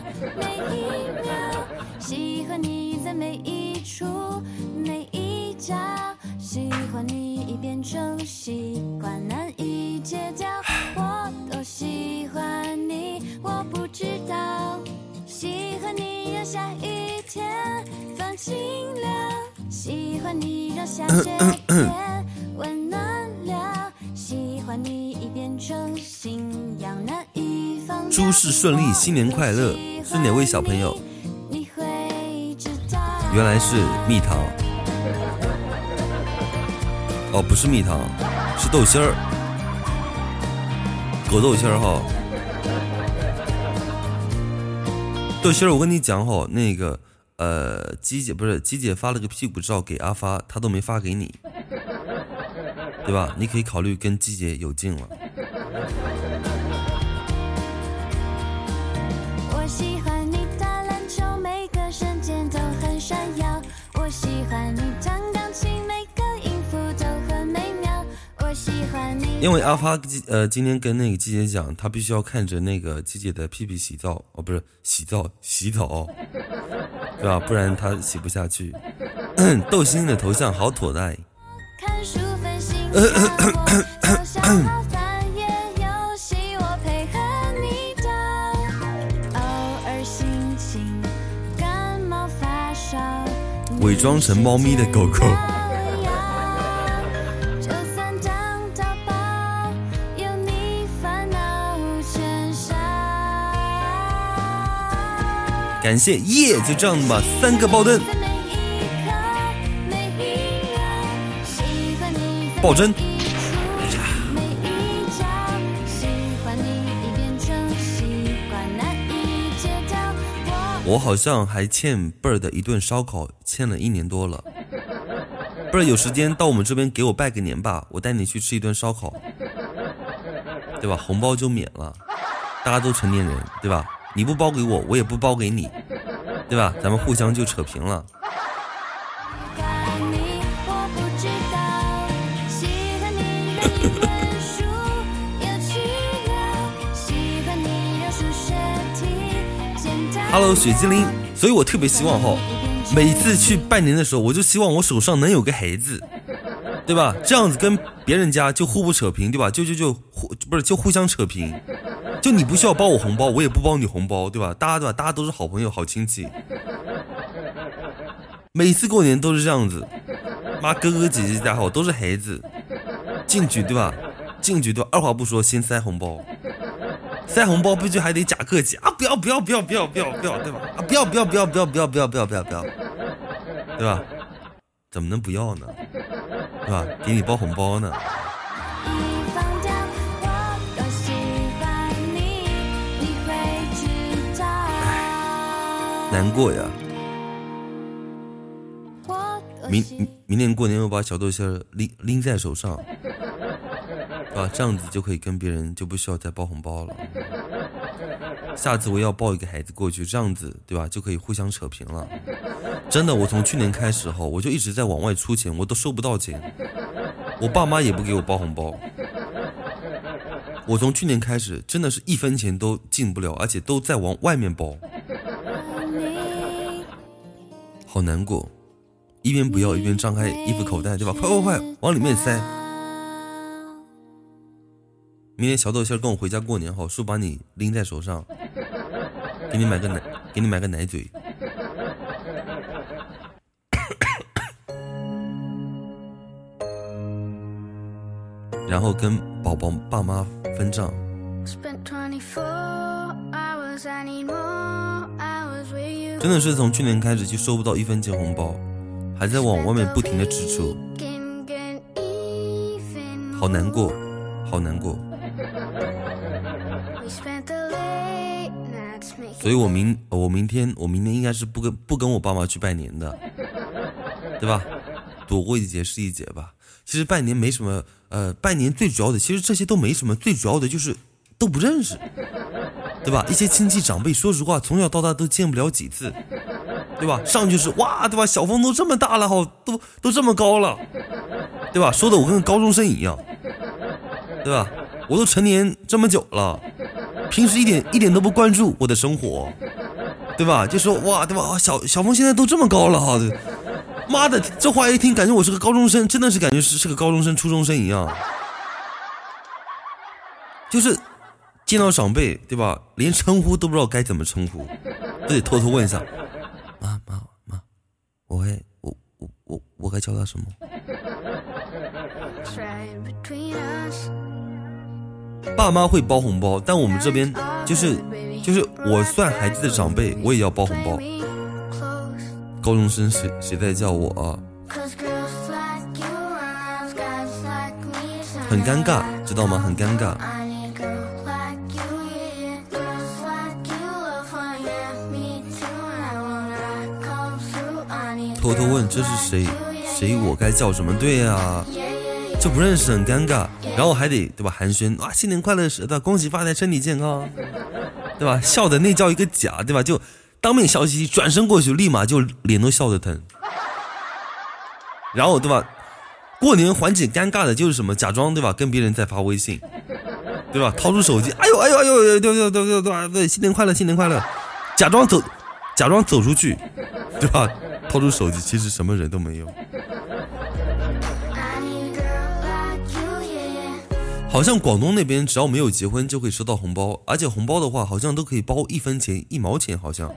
顺利，新年快乐！是哪位小朋友？原来是蜜糖。哦，不是蜜糖，是豆心儿，狗豆心儿哈。豆心儿，我跟你讲哈，那个呃，鸡姐不是鸡姐发了个屁股照给阿发，他都没发给你，对吧？你可以考虑跟鸡姐有劲了。因为阿发呃今天跟那个季姐讲，他必须要看着那个季姐的屁屁洗澡哦，不是洗澡洗澡，对吧？不然他洗不下去。豆星星的头像好妥的。伪装成猫咪的狗狗。感谢耶，就这样吧，三个爆灯，爆针。我好像还欠贝儿的一顿烧烤，欠了一年多了。不是有时间到我们这边给我拜个年吧，我带你去吃一顿烧烤，对吧？红包就免了，大家都成年人，对吧？你不包给我，我也不包给你，对吧？咱们互相就扯平了。Hello，雪精灵，所以我特别希望哈，每次去拜年的时候，我就希望我手上能有个孩子，对吧？这样子跟别人家就互不扯平，对吧？就就就互不是就互相扯平，就你不需要包我红包，我也不包你红包，对吧？大家对吧？大家都是好朋友、好亲戚，每次过年都是这样子，妈哥哥姐姐家好都是孩子，进去对吧？进去对吧？二话不说先塞红包。塞红包必须还得假客气啊！不要不要不要不要不要不要对吧？啊不要不要不要不要不要不要不要不要不要，对吧？怎么能不要呢？对吧？给你包红包呢。难过呀！明明年过年我把小豆馅拎拎在手上。啊，这样子就可以跟别人就不需要再包红包了。下次我要抱一个孩子过去，这样子对吧，就可以互相扯平了。真的，我从去年开始后，我就一直在往外出钱，我都收不到钱，我爸妈也不给我包红包。我从去年开始，真的是一分钱都进不了，而且都在往外面包，好难过。一边不要一边张开衣服口袋，对吧？快快快，往里面塞。明天小豆馅跟我回家过年好，叔把你拎在手上，给你买个奶，给你买个奶嘴，然后跟宝宝爸妈分账。真的是从去年开始就收不到一分钱红包，还在往外面不停的支出，好难过，好难过。所以我明我明天我明天应该是不跟不跟我爸妈去拜年的，对吧？躲过一劫是一劫吧。其实拜年没什么，呃，拜年最主要的其实这些都没什么，最主要的就是都不认识，对吧？一些亲戚长辈，说实话，从小到大都见不了几次，对吧？上去是哇，对吧？小峰都这么大了，好都都这么高了，对吧？说的我跟高中生一样，对吧？我都成年这么久了。平时一点一点都不关注我的生活，对吧？就说哇，对吧？小小峰现在都这么高了哈，妈的，这话一听，感觉我是个高中生，真的是感觉是是个高中生、初中生一样。就是见到长辈，对吧？连称呼都不知道该怎么称呼，都得偷偷问一下，妈妈妈，我该我我我我该叫他什么？爸妈会包红包，但我们这边就是就是我算孩子的长辈，我也要包红包。高中生谁谁在叫我啊？很尴尬，知道吗？很尴尬。偷偷问这是谁？谁我该叫什么？对呀。就不认识很尴尬，然后还得对吧寒暄啊新年快乐舌头恭喜发财身体健康，对吧笑的那叫一个假对吧就当面笑嘻嘻转身过去立马就脸都笑得疼，然后对吧过年缓解尴尬的就是什么假装对吧跟别人在发微信，对吧掏出手机哎呦哎呦哎呦对对对对对对新年快乐新年快乐，假装走假装走出去，对吧掏出手机其实什么人都没有。好像广东那边只要没有结婚就可以收到红包，而且红包的话好像都可以包一分钱、一毛钱，好像。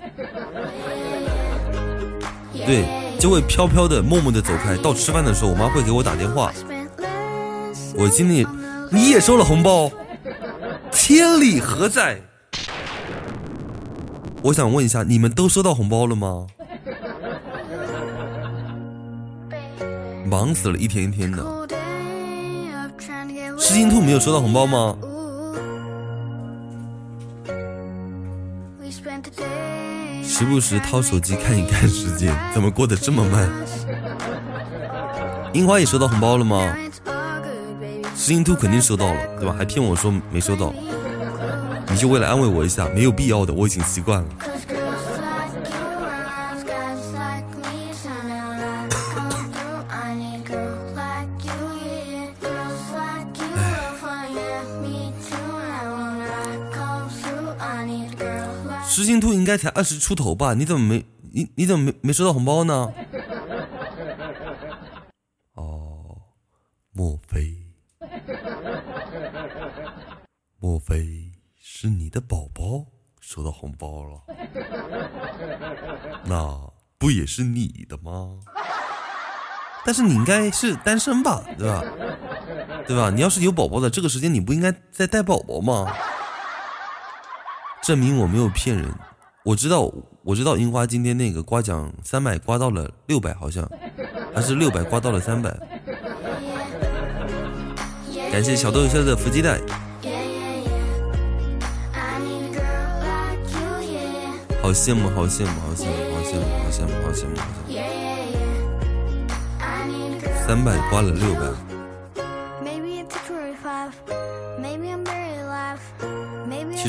对，就会飘飘的、默默的走开。到吃饭的时候，我妈会给我打电话。我今天你也收了红包，天理何在？我想问一下，你们都收到红包了吗？忙死了，一天一天的。失心兔没有收到红包吗？时不时掏手机看一看时间，怎么过得这么慢？樱花也收到红包了吗？失心兔肯定收到了，对吧？还骗我说没收到，你就为了安慰我一下，没有必要的，我已经习惯了。知心兔应该才二十出头吧？你怎么没你你怎么没没收到红包呢？哦，莫非莫非是你的宝宝收到红包了？那不也是你的吗？但是你应该是单身吧，对吧？对吧？你要是有宝宝的，这个时间你不应该在带宝宝吗？证明我没有骗人，我知道，我知道樱花今天那个刮奖三百刮到了六百，好像还是六百刮到了三百。感谢小豆豆的福鸡蛋，好羡慕，好羡慕，好羡慕，好羡慕，好羡慕，好羡慕，好羡慕。三百刮了六百。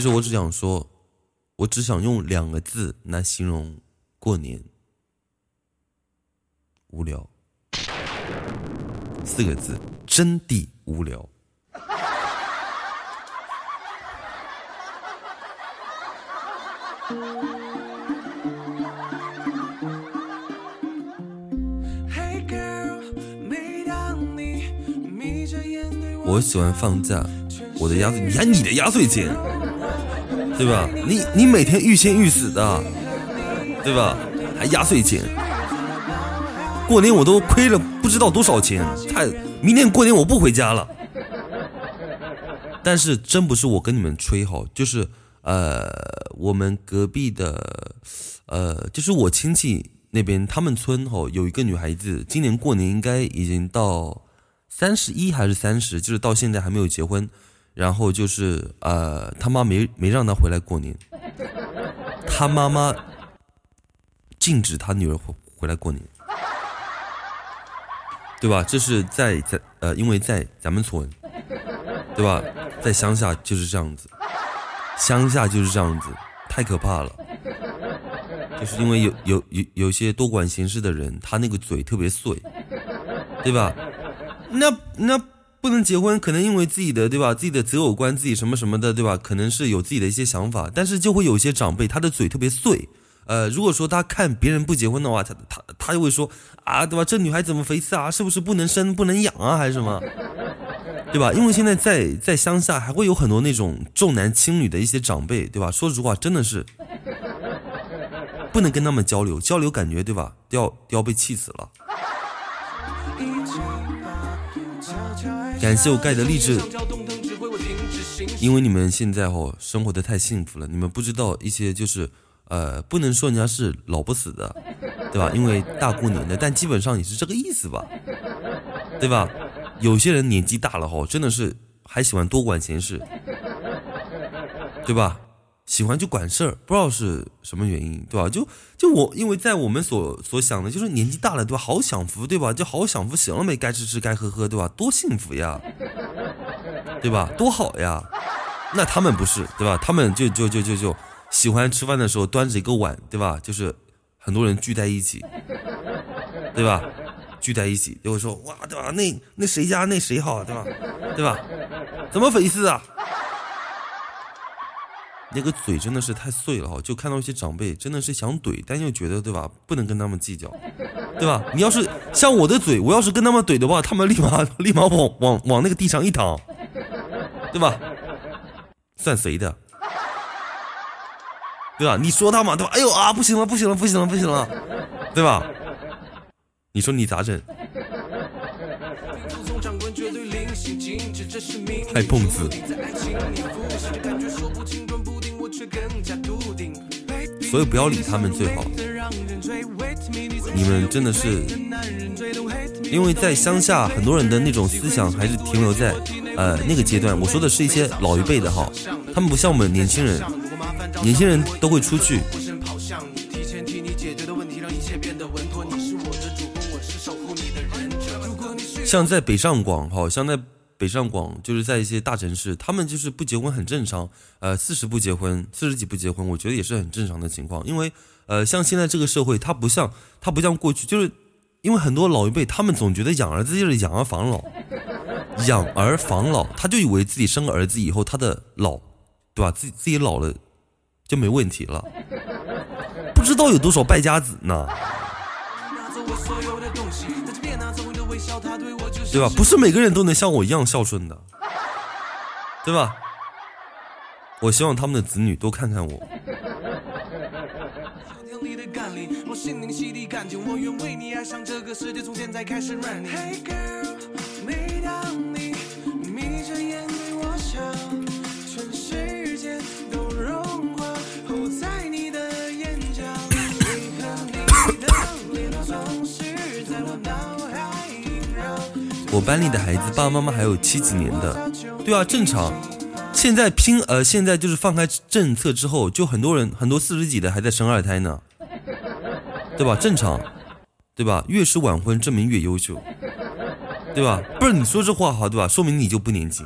实我只想说，我只想用两个字来形容过年：无聊。四个字，真的无聊。我喜欢放假，我的压岁，你看你的压岁钱。对吧？你你每天欲仙欲死的，对吧？还压岁钱，过年我都亏了不知道多少钱。太，明年过年我不回家了。但是真不是我跟你们吹哈，就是呃，我们隔壁的，呃，就是我亲戚那边，他们村哈有一个女孩子，今年过年应该已经到三十一还是三十，就是到现在还没有结婚。然后就是呃，他妈没没让他回来过年，他妈妈禁止他女儿回回来过年，对吧？这是在在呃，因为在咱们村，对吧？在乡下就是这样子，乡下就是这样子，太可怕了。就是因为有有有有些多管闲事的人，他那个嘴特别碎，对吧？那那。不能结婚，可能因为自己的对吧，自己的择偶观，自己什么什么的对吧？可能是有自己的一些想法，但是就会有一些长辈，他的嘴特别碎。呃，如果说他看别人不结婚的话，他他他就会说啊，对吧？这女孩怎么回事啊？是不是不能生不能养啊？还是什么？对吧？因为现在在在乡下，还会有很多那种重男轻女的一些长辈，对吧？说实话，真的是不能跟他们交流，交流感觉对吧？要要被气死了。感谢我盖的励志，因为你们现在哦生活的太幸福了，你们不知道一些就是呃不能说人家是老不死的，对吧？因为大过年的，但基本上也是这个意思吧，对吧？有些人年纪大了哈，真的是还喜欢多管闲事，对吧？喜欢就管事儿，不知道是什么原因，对吧？就就我，因为在我们所所想的，就是年纪大了，对吧？好享福，对吧？就好享福，行了没？该吃吃，该喝喝，对吧？多幸福呀，对吧？多好呀！那他们不是，对吧？他们就就就就就喜欢吃饭的时候端着一个碗，对吧？就是很多人聚在一起，对吧？聚在一起就会说哇，对吧？那那谁家那谁好，对吧？对吧？怎么回事啊？那个嘴真的是太碎了哈，就看到一些长辈真的是想怼，但又觉得对吧，不能跟他们计较，对吧？你要是像我的嘴，我要是跟他们怼的话，他们立马 立马往往往那个地上一躺，对吧？算谁的？对吧？你说他嘛，对吧？哎呦啊，不行了，不行了，不行了，不行了，对吧？你说你咋整？还蹦子。所以不要理他们最好。你们真的是，因为在乡下，很多人的那种思想还是停留在呃那个阶段。我说的是一些老一辈的哈，他们不像我们年轻人，年轻人都会出去，像在北上广，好像在北上广，就是在一些大城市，他们就是不结婚很正常。呃，四十不结婚，四十几不结婚，我觉得也是很正常的情况。因为，呃，像现在这个社会，它不像它不像过去，就是因为很多老一辈，他们总觉得养儿子就是养儿防老，养儿防老，他就以为自己生个儿子以后，他的老，对吧？自己自己老了就没问题了，不知道有多少败家子呢。
拿走我所有的东西，对
吧？不是每个人都能像我一样孝顺的，对吧？我希望他们的子女多看看我。
我
班里的孩子爸爸妈妈还有七几年的，对啊，正常。现在拼呃，现在就是放开政策之后，就很多人很多四十几的还在生二胎呢，对吧？正常，对吧？越是晚婚，证明越优秀，对吧？不是你说这话哈，对吧？说明你就不年轻。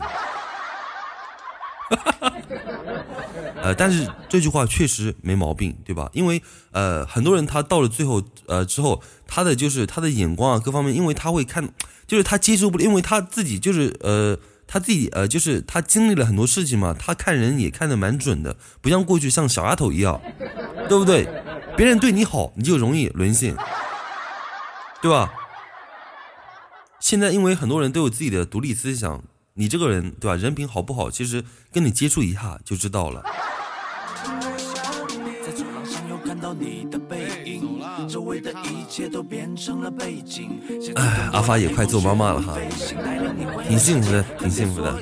呃，但是这句话确实没毛病，对吧？因为呃，很多人他到了最后呃之后，他的就是他的眼光啊各方面，因为他会看，就是他接受不了，因为他自己就是呃他自己呃就是他经历了很多事情嘛，他看人也看得蛮准的，不像过去像小丫头一样，对不对？别人对你好，你就容易沦陷，对吧？现在因为很多人都有自己的独立思想，你这个人对吧？人品好不好，其实跟你接触一下就知道了。
你的背影，周围的一切都变成了背景。
哎，阿发也快做妈妈了哈，挺幸福的，挺幸福的。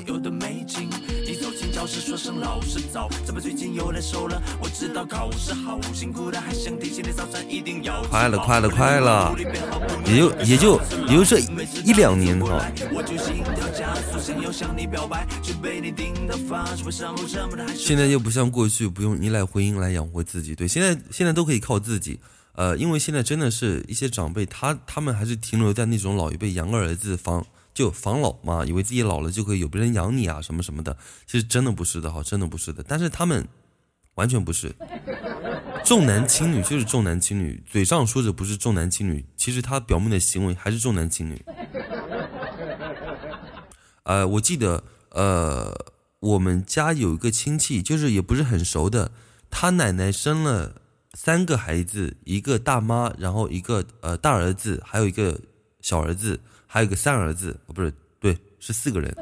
所有的美景，一走进教室说声老师早，怎么最近又来瘦了？我知道考试好辛苦的，还想提醒你早餐一定要
快了，快了，快了，也就也就也就这一两年哈。
我就心跳加速，想要向你表白，却被你盯到发誓，为什么这么的还是
现在又不像过去不用依赖婚姻来养活自己，对，现在现在都可以靠自己。呃，因为现在真的是一些长辈，他他们还是停留在那种老一辈养个儿子防就防老嘛，以为自己老了就可以有别人养你啊什么什么的，其实真的不是的哈，真的不是的。但是他们完全不是，重男轻女就是重男轻女，嘴上说着不是重男轻女，其实他表面的行为还是重男轻女。呃，我记得，呃，我们家有一个亲戚，就是也不是很熟的，他奶奶生了三个孩子，一个大妈，然后一个呃大儿子，还有一个小儿子，还有个三儿子，哦，不是，对，是四个人。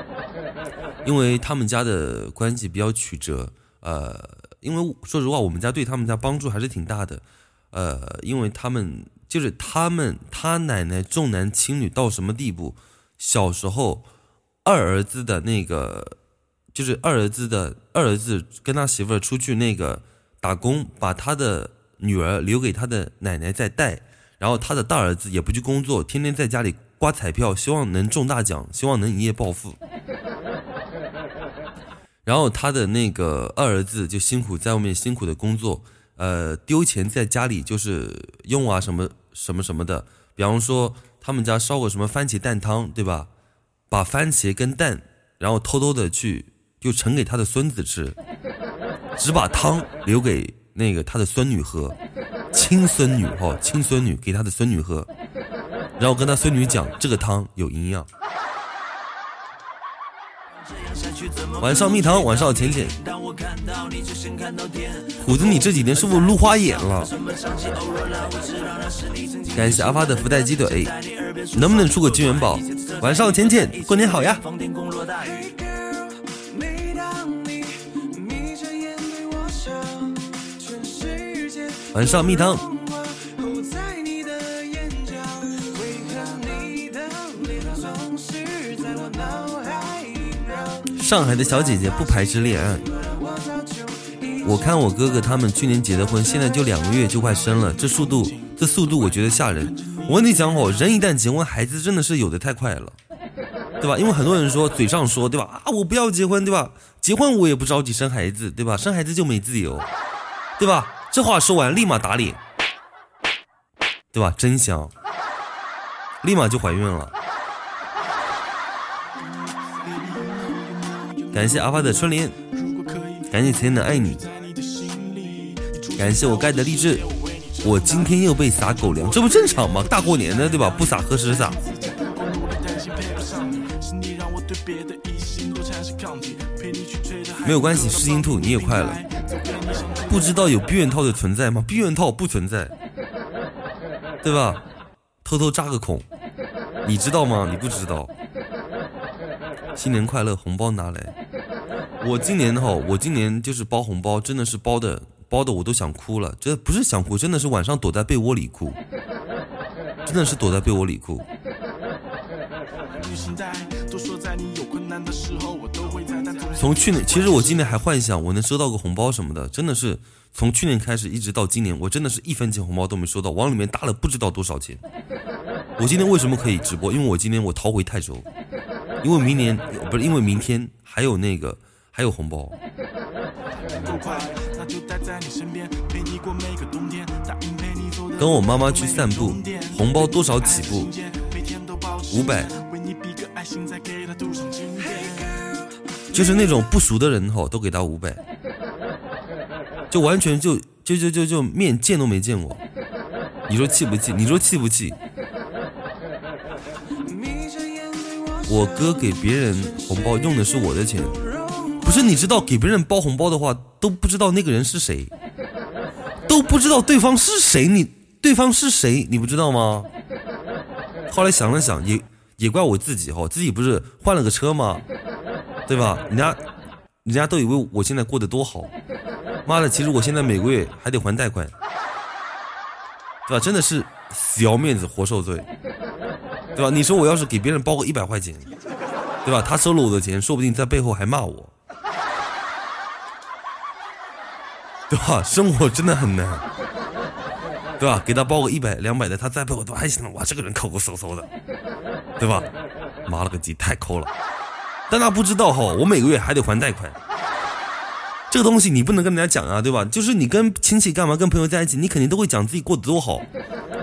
因为他们家的关系比较曲折，呃，因为说实话，我们家对他们家帮助还是挺大的，呃，因为他们就是他们他奶奶重男轻女到什么地步？小时候，二儿子的那个，就是二儿子的二儿子跟他媳妇儿出去那个打工，把他的女儿留给他的奶奶在带，然后他的大儿子也不去工作，天天在家里刮彩票，希望能中大奖，希望能一夜暴富。然后他的那个二儿子就辛苦在外面辛苦的工作，呃，丢钱在家里就是用啊什么什么什么的，比方说他们家烧个什么番茄蛋汤，对吧？把番茄跟蛋，然后偷偷的去就盛给他的孙子吃，只把汤留给那个他的孙女喝，亲孙女哦，亲孙女给他的孙女喝，然后跟他孙女讲这个汤有营养。晚上蜜糖，晚上浅浅。虎子，你这几天是不是撸花眼了？感谢阿发的福袋鸡腿，能不能出个金元宝？晚上浅浅，过年好呀！晚上蜜糖，上海的小姐姐不排斥恋爱。
我
看我哥哥他们去年结的婚，现在就两个月就快生了，这速度，这速度我觉得吓人。我跟你讲哦，人一旦结婚，孩子真的是有的太快了，对吧？因为很多人说嘴上说，对吧？啊，我不要结婚，对吧？结婚我也不着急生孩子，对吧？生孩子就没自由，对吧？这话说完立马打脸，对吧？真香，立马就怀孕了。感谢阿发的春联，感谢甜甜的爱你，感谢我盖的励志。我今天又被撒狗粮，这不正常吗？大过年的，对吧？不撒何时撒？没有关系，失心兔你也快了。不知道有避孕套的存在吗？避孕套不存在，对吧？偷偷扎个孔，你知道吗？你不知道。新年快乐，红包拿来。我今年哈，我今年就是包红包，真的是包的。包的我都想哭了，这不是想哭，真的是晚上躲在被窝里哭，真的是躲在被窝里哭。从去年，其实我今年还幻想我能收到个红包什么的，真的是从去年开始一直到今年，我真的是一分钱红包都没收到，往里面搭了不知道多少钱。我今天为什么可以直播？因为我今天我逃回泰州，因为明年不是因为明天还有那个还有红包。跟我妈妈去散步，红包多少起步？五百。就是那种不熟的人哈，都给他五百，就完全就就就就就面见都没见过。你说气不气？你说气不气？我哥给别人红包用的是我的钱。不是你知道给别人包红包的话都不知道那个人是谁，都不知道对方是谁，你对方是谁你不知道吗？后来想了想，也也怪我自己哈，自己不是换了个车吗？对吧？人家人家都以为我现在过得多好，妈的，其实我现在每个月还得还贷款，对吧？真的是死要面子活受罪，对吧？你说我要是给别人包个一百块钱，对吧？他收了我的钱，说不定在背后还骂我。对吧？生活真的很难，对吧？给他包个一百两百的，他再背后都还行。哇，这个人抠抠搜搜的，对吧？妈了个鸡，太抠了。但他不知道哈，我每个月还得还贷款。这个东西你不能跟人家讲啊，对吧？就是你跟亲戚干嘛，跟朋友在一起，你肯定都会讲自己过得多好，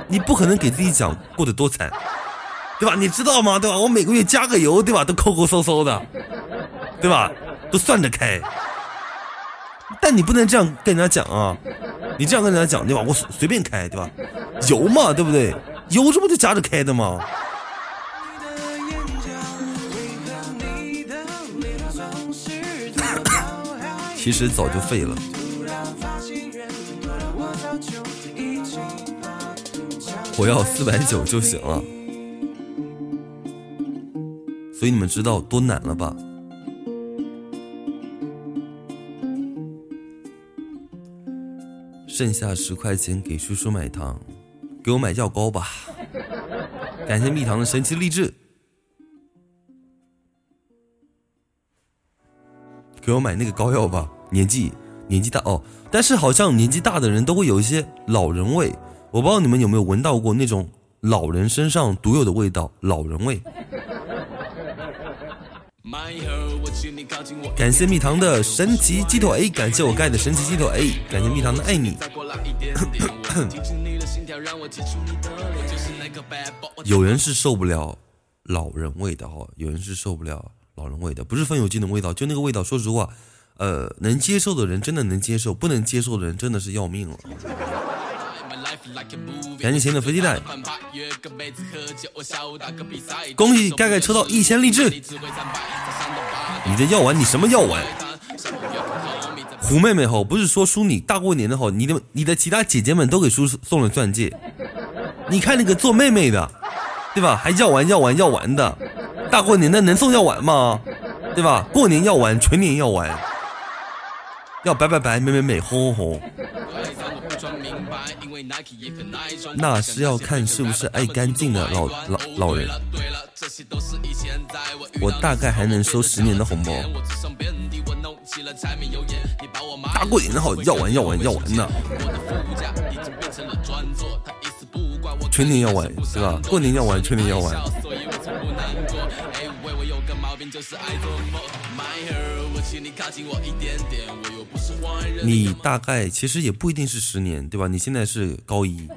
你不可能给自己讲过得多惨，对吧？你知道吗？对吧？我每个月加个油，对吧？都抠抠搜搜的，对吧？都算着开。但你不能这样跟人家讲啊！你这样跟人家讲对吧？我随随便开对吧？油嘛对不对？油这不就夹着开的吗？其实早就废了。我要四百九就行了。所以你们知道多难了吧？剩下十块钱给叔叔买糖，给我买药膏吧。感谢蜜糖的神奇励志，给我买那个膏药吧。年纪年纪大哦，但是好像年纪大的人都会有一些老人味，我不知道你们有没有闻到过那种老人身上独有的味道，老人味。感谢蜜糖的神奇鸡腿 A，感谢我盖的神奇鸡腿 A，感谢蜜糖的爱你。有人是受不了老人味的哈，有人是受不了老人味的，不是风油精的味道，就那个味道。说实话，呃，能接受的人真的能接受，不能接受的人真的是要命了。感谢钱的飞机蛋，恭喜盖盖抽到一千励志。你这药丸，你什么药丸？胡妹妹好，不是说叔你大过年的好，你的你的其他姐姐们都给叔送了钻戒，你看那个做妹妹的，对吧？还药丸药丸药丸的，大过年的能送药丸吗？对吧？过年药丸，全年药丸，要白白白，美美美，红红红。那是要看是不是爱干净的老老老人。我大概还能收十年的红包。大过年的好，要完要完要完呢。全年要完是吧？过年要完，全年要完。你大概其实也不一定是十年，对吧？你现在是高一、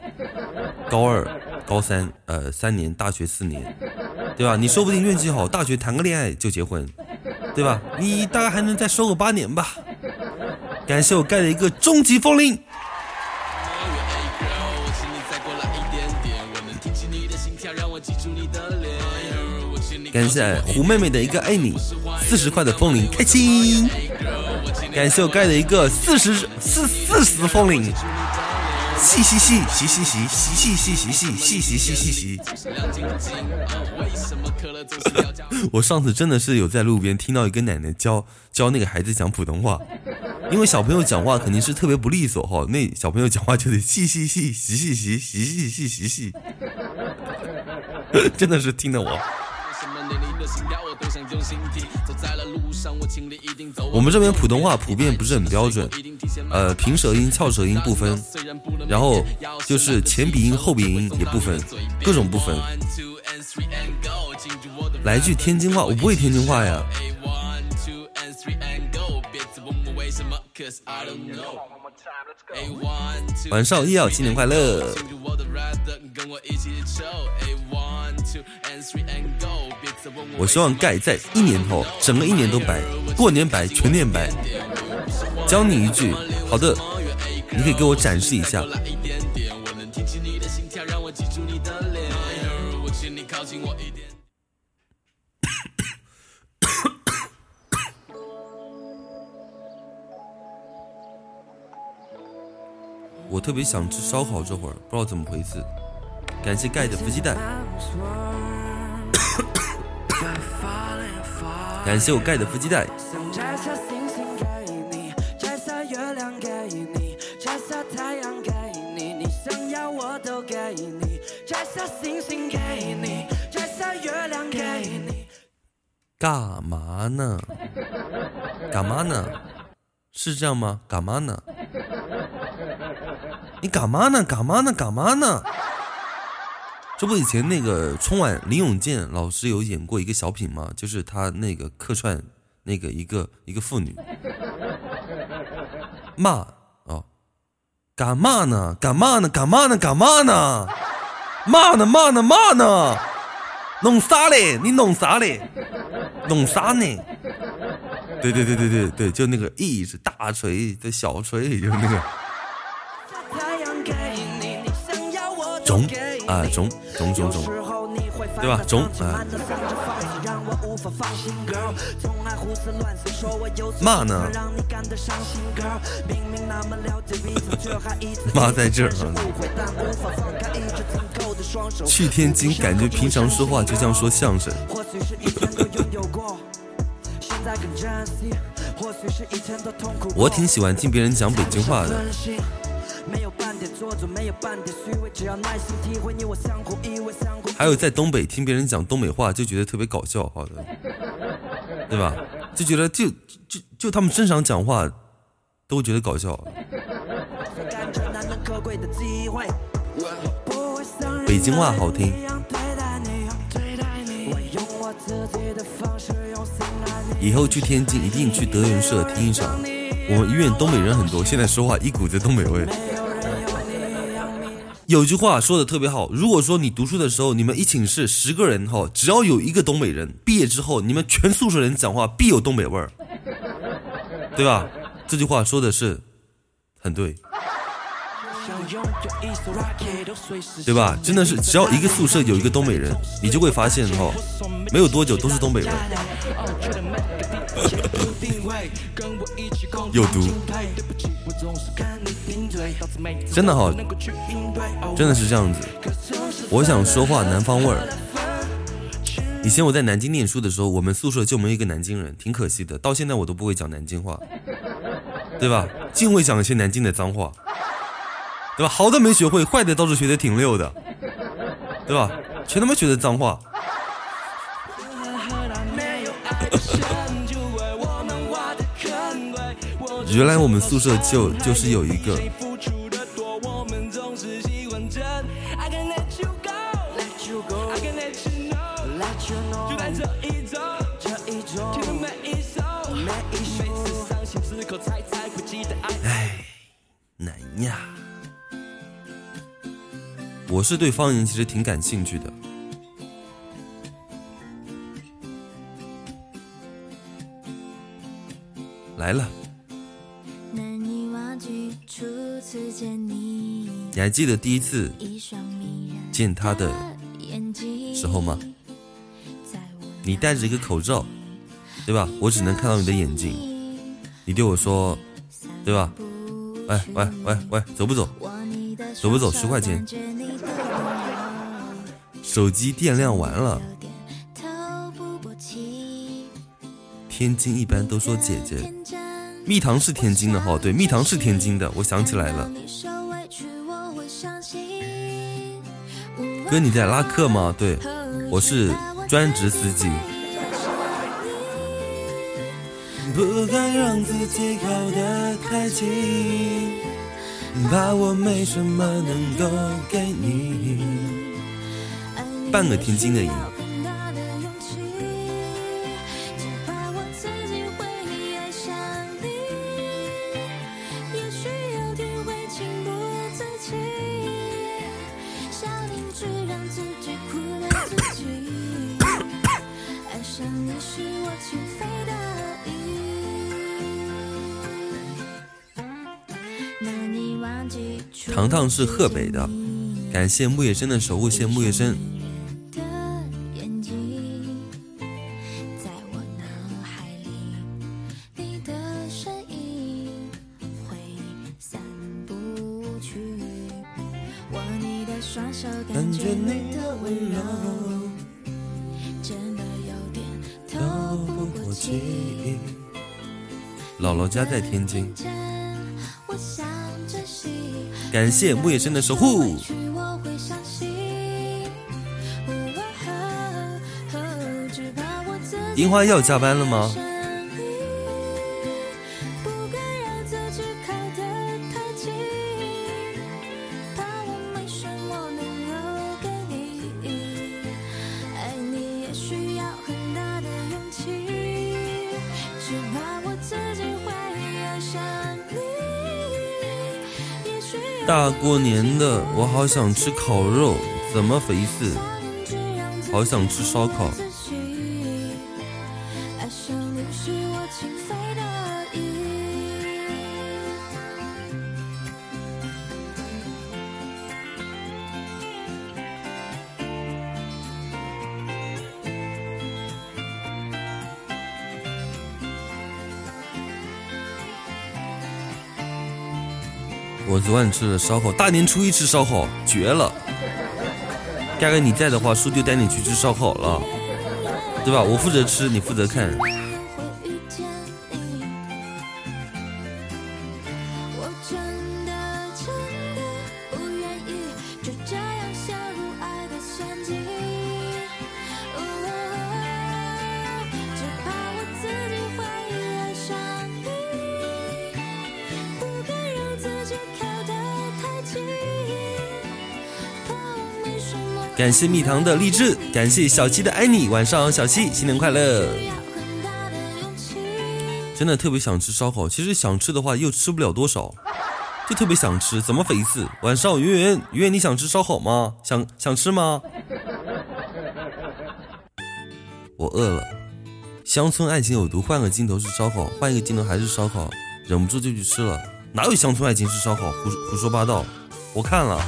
高二、高三，呃，三年，大学四年，对吧？你说不定运气好，大学谈个恋爱就结婚，对吧？你大概还能再收个八年吧。感谢我盖的一个终极风铃。感谢胡妹妹的一个爱你，四十块的风铃，开心。感谢我盖的一个四十四四十风铃，嘻嘻嘻嘻嘻嘻嘻嘻嘻嘻嘻嘻嘻嘻嘻。我上次真的是有在路边听到一个奶奶教教那个孩子讲普通话，因为小朋友讲话肯定是特别不利索哈，那小朋友讲话就得嘻嘻嘻嘻嘻嘻嘻嘻嘻嘻嘻，真的是听得我。我们这边普通话普遍不是很标准，呃，平舌音、翘舌音不分，然后就是前鼻音、后鼻音也不分，各种不分。来句天津话，我不会天津话呀。晚上一要新年快乐。我希望盖在一年后，整个一年都白，过年白，全年白。教你一句，好的，你可以给我展示一下。我特别想吃烧烤，这会儿不知道怎么回事。感谢盖的伏鸡蛋，感谢我盖的伏鸡蛋。干嘛呢？干嘛呢？是这样吗？干嘛呢？你干嘛呢？干嘛呢？干嘛呢？这不以前那个春晚林永健老师有演过一个小品吗？就是他那个客串那个一个一个妇女骂哦，干嘛呢？干嘛呢？干嘛呢？干嘛呢？骂呢？骂呢？骂呢？弄啥嘞？你弄啥嘞？弄啥呢？对对对对对对，就那个 E 是大锤的小锤，就那个。中啊中中中中，对吧？中啊。骂呢？骂在这儿啊！去天津，感觉平常说话就像说相声。我挺喜欢听别人讲北京话的。还有在东北听别人讲东北话，就觉得特别搞笑，好的，对吧？就觉得就就就他们正常讲话，都觉得搞笑。北京话好听。以后去天津一定去德云社听一场。我们医院东北人很多，现在说话一股子东北味。有句话说的特别好，如果说你读书的时候，你们一寝室十个人哈，只要有一个东北人，毕业之后你们全宿舍人讲话必有东北味儿，对吧？这句话说的是很对，对吧？真的是，只要一个宿舍有一个东北人，你就会发现哈，没有多久都是东北人。有毒，真的好，真的是这样子。我想说话南方味儿。以前我在南京念书的时候，我们宿舍就没有一个南京人，挺可惜的。到现在我都不会讲南京话，对吧？净会讲一些南京的脏话，对吧？好的没学会，坏的倒是学的挺溜的，对吧？全他妈学的脏话。原来我们宿舍就就是有一个哎，难呀。
我是对方言其实挺感兴趣的。来了。你还记得第一次见他的时候吗？你戴着一个口罩，对吧？我只能看到你的眼睛。你对我说，对吧？喂喂喂喂，走不走？走不走？十块钱。手机电量完了。天津一般都说姐姐。蜜糖是天津的哈，对，蜜糖是天津的，我想起来了。哥，你在拉客吗？对，我是专职司机。不敢让自己靠得太近，怕我没什么能够给你。半个天津的音。糖糖是河北的，感谢木叶生的守护，谢木叶生。姥姥家在天津。感谢木叶生的守护。樱花要加班了吗？过年的，我好想吃烤肉，怎么回事？好想吃烧烤。昨晚吃的烧烤，大年初一吃烧烤绝了。大哥你在的话，叔就带你去吃烧烤了，对吧？我负责吃，你负责看。感谢蜜糖的励志，感谢小七的爱你。晚上小七新年快乐！真的特别想吃烧烤，其实想吃的话又吃不了多少，就特别想吃，怎么回事？晚上圆圆圆圆，你想吃烧烤吗？想想吃吗？我饿了。乡村爱情有毒，换个镜头是烧烤，换一个镜头还是烧烤，忍不住就去吃了。哪有乡村爱情是烧烤？胡胡说八道！我看了。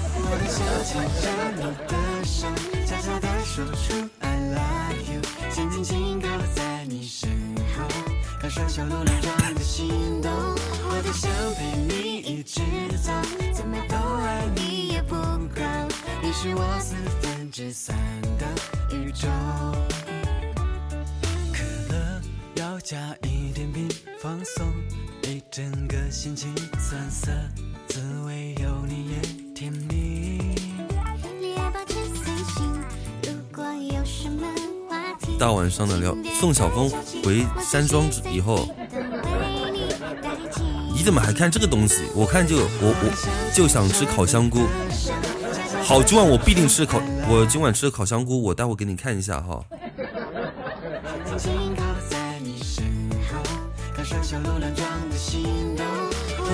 上的聊，宋晓峰回山庄以后，你怎么还看这个东西？我看就我我就想吃烤香菇。好，今晚我必定吃烤，我今晚吃的烤香菇，我待会给你看一下哈。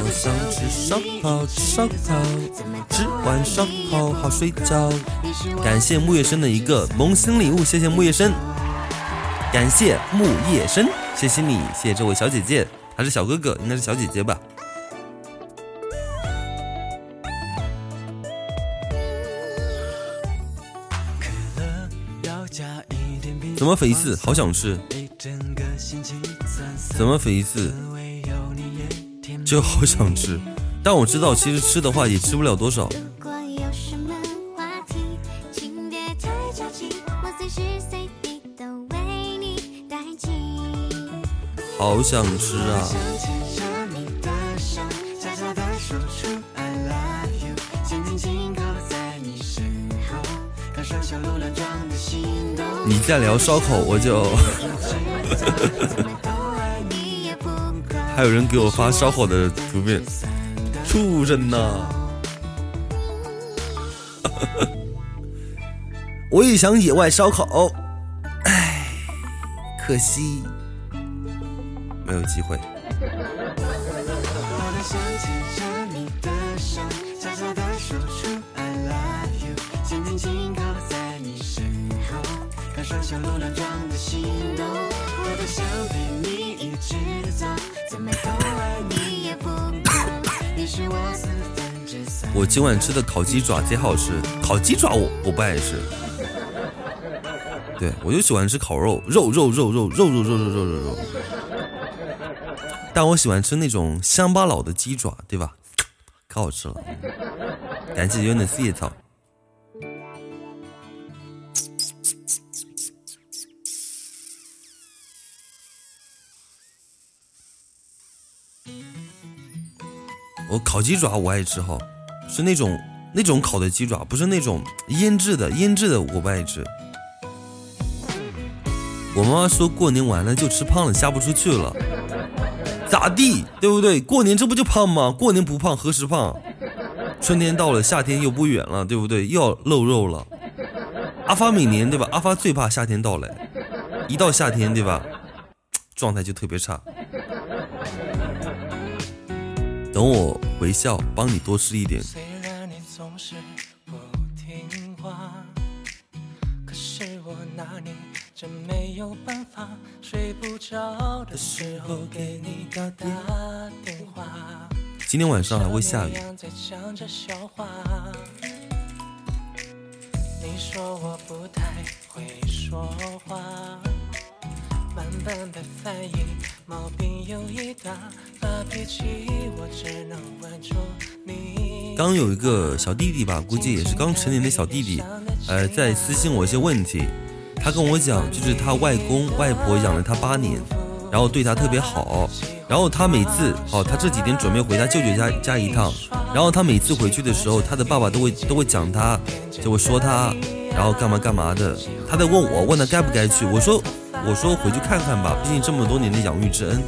我想吃烧烤，吃烧烤，吃完烧烤好睡觉。感谢木叶生的一个萌新礼物，谢谢木叶生，感谢木叶深，谢谢你，谢谢这位小姐姐，还是小哥哥，应该是小姐姐吧。怎么肥四？好想吃。怎么肥四？就好想吃，但我知道其实吃的话也吃不了多少。好想吃啊！你在聊烧烤，我就。还有人给我发烧烤的图片，畜生呐！我也想野外烧烤，唉，可惜没有机会。我今晚吃的烤鸡爪贼好吃，烤鸡爪我我不爱吃，对我就喜欢吃烤肉，肉肉肉肉肉肉肉肉肉肉肉，但我喜欢吃那种乡巴佬的鸡爪，对吧？可好吃了，感谢有点四叶草。我烤鸡爪我爱吃哈，是那种那种烤的鸡爪，不是那种腌制的，腌制的我不爱吃。我妈妈说过年完了就吃胖了，下不出去了，咋地？对不对？过年这不就胖吗？过年不胖何时胖？春天到了，夏天又不远了，对不对？又要露肉了。阿发每年对吧？阿发最怕夏天到来，一到夏天对吧，状态就特别差。等我回校，帮你多吃一点。
睡不着的时候给你打电话
今天晚上还会下雨。你说我不太会说话。慢慢的翻译毛病有一大，发脾气我只能问出你。刚有一个小弟弟吧，估计也是刚成年的小弟弟，呃，在私信我一些问题。他跟我讲，就是他外公外婆养了他八年，然后对他特别好。然后他每次，哦，他这几天准备回他舅舅家家一趟。然后他每次回去的时候，他的爸爸都会都会讲他，就会说他，然后干嘛干嘛的。他在问我，问他该不该去。我说。我说回去看看吧，毕竟这么多年的养育之恩。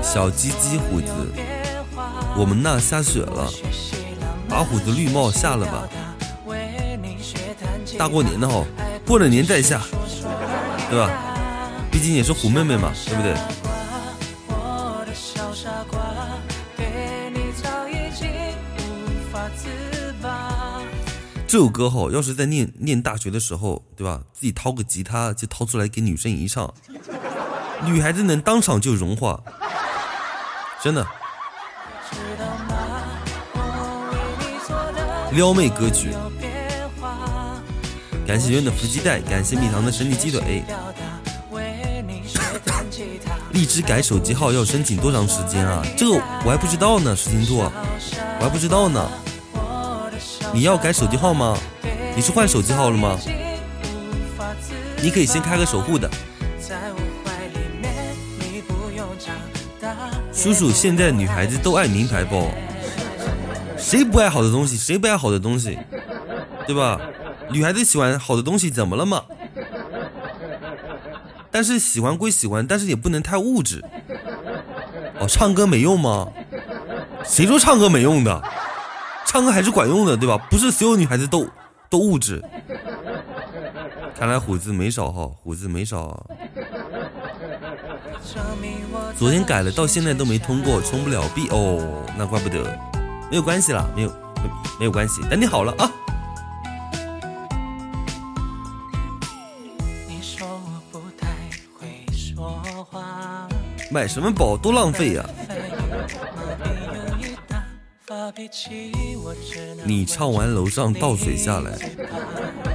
小鸡鸡胡子，我们那下雪了，把虎子绿帽下了吧。大过年的哈，过了年再下，对吧？毕竟也是虎妹妹嘛，对不对？这首歌哈，要是在念念大学的时候，对吧？自己掏个吉他就掏出来给女生一唱，女孩子能当场就融化，真的。撩妹歌曲，感谢圆的福鸡蛋，感谢蜜糖的神奇鸡腿。荔枝改手机号要申请多长时间啊？这个我还不知道呢，石青兔，我还不知道呢。你要改手机号吗？你是换手机号了吗？你可以先开个守护的。叔叔，现在女孩子都爱名牌包，谁不爱好的东西？谁不爱好的东西？对吧？女孩子喜欢好的东西，怎么了嘛？但是喜欢归喜欢，但是也不能太物质。哦，唱歌没用吗？谁说唱歌没用的？唱歌还是管用的，对吧？不是所有女孩子都都物质。
看来虎子没少哈，虎子没少。昨天改了，到现在都没通过，充不了币哦，那怪不得。没有关系啦，没有，没没有关系，等你好了啊。买什么宝多浪费呀！你唱完楼上倒水下来，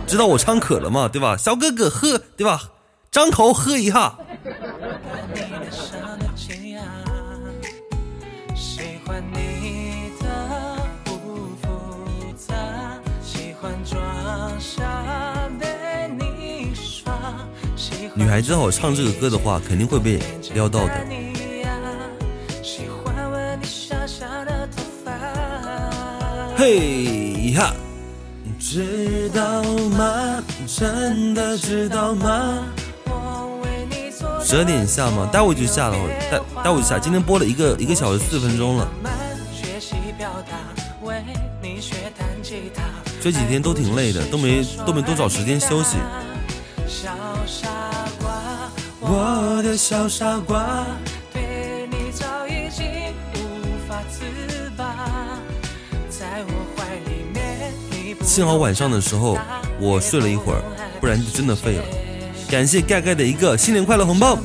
知道我唱渴了吗？对吧？小哥哥喝，对吧？张口喝一下。女孩子好唱这个歌的话，肯定会被撩到的。嘿哈，知道吗？真的知道吗？十二点下吗？待会就下了，待待会就下。今天播了一个一个小时四分钟了，这几天都挺累的，都没都没多少时间休息。我的小傻瓜，对你早已经无法自拔，在我怀里面。幸好晚上的时候我睡了一会儿，不然就真的废了。感谢盖盖的一个新年快乐红包。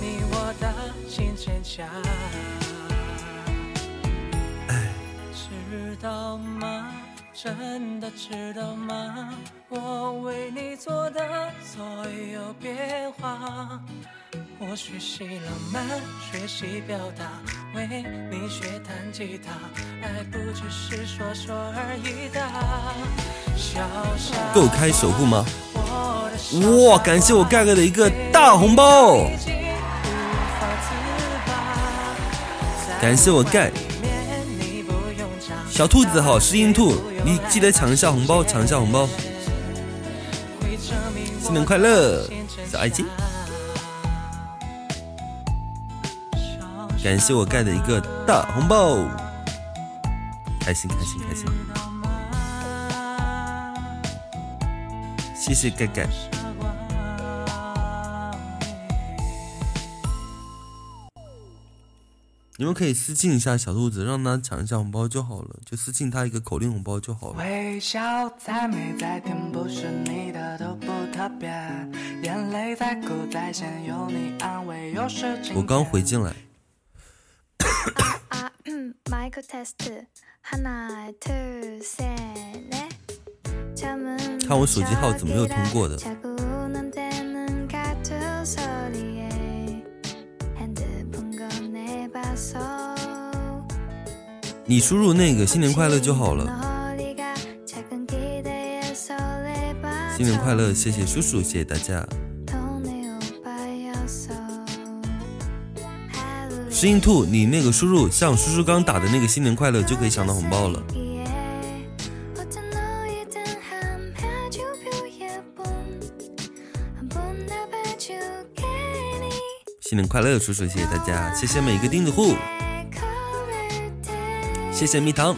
哎，知道吗？真的知道吗？我为你做的所有变化。我学习浪漫，学习表达，为你学弹吉他，爱不只是说说而已的。够开守护吗？哇，感谢我盖盖的一个大红包！感谢我盖小兔子好，是音兔，你记得抢一下红包，抢一下红包！新年快乐，小爱心。感谢我盖的一个大红包，开心开心开心！谢谢盖盖。你们可以私信一下小兔子，让他抢一下红包就好了，就私信他一个口令红包就好了。我刚回进来。看我手机号怎么又通过的？你输入那个新年快乐就好了。新年快乐，谢谢叔叔，谢谢大家。石英兔，你那个输入像叔叔刚打的那个新年快乐，就可以抢到红包了。新年快乐，叔叔，谢谢大家，谢谢每一个钉子户，谢谢蜜糖。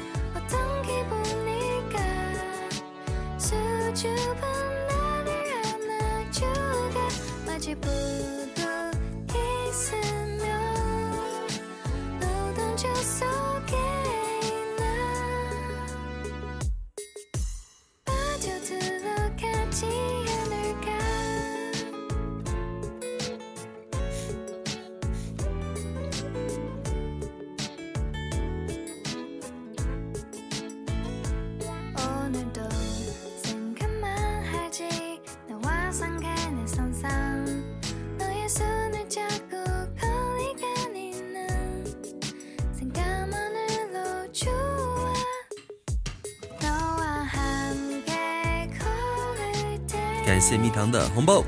的红包。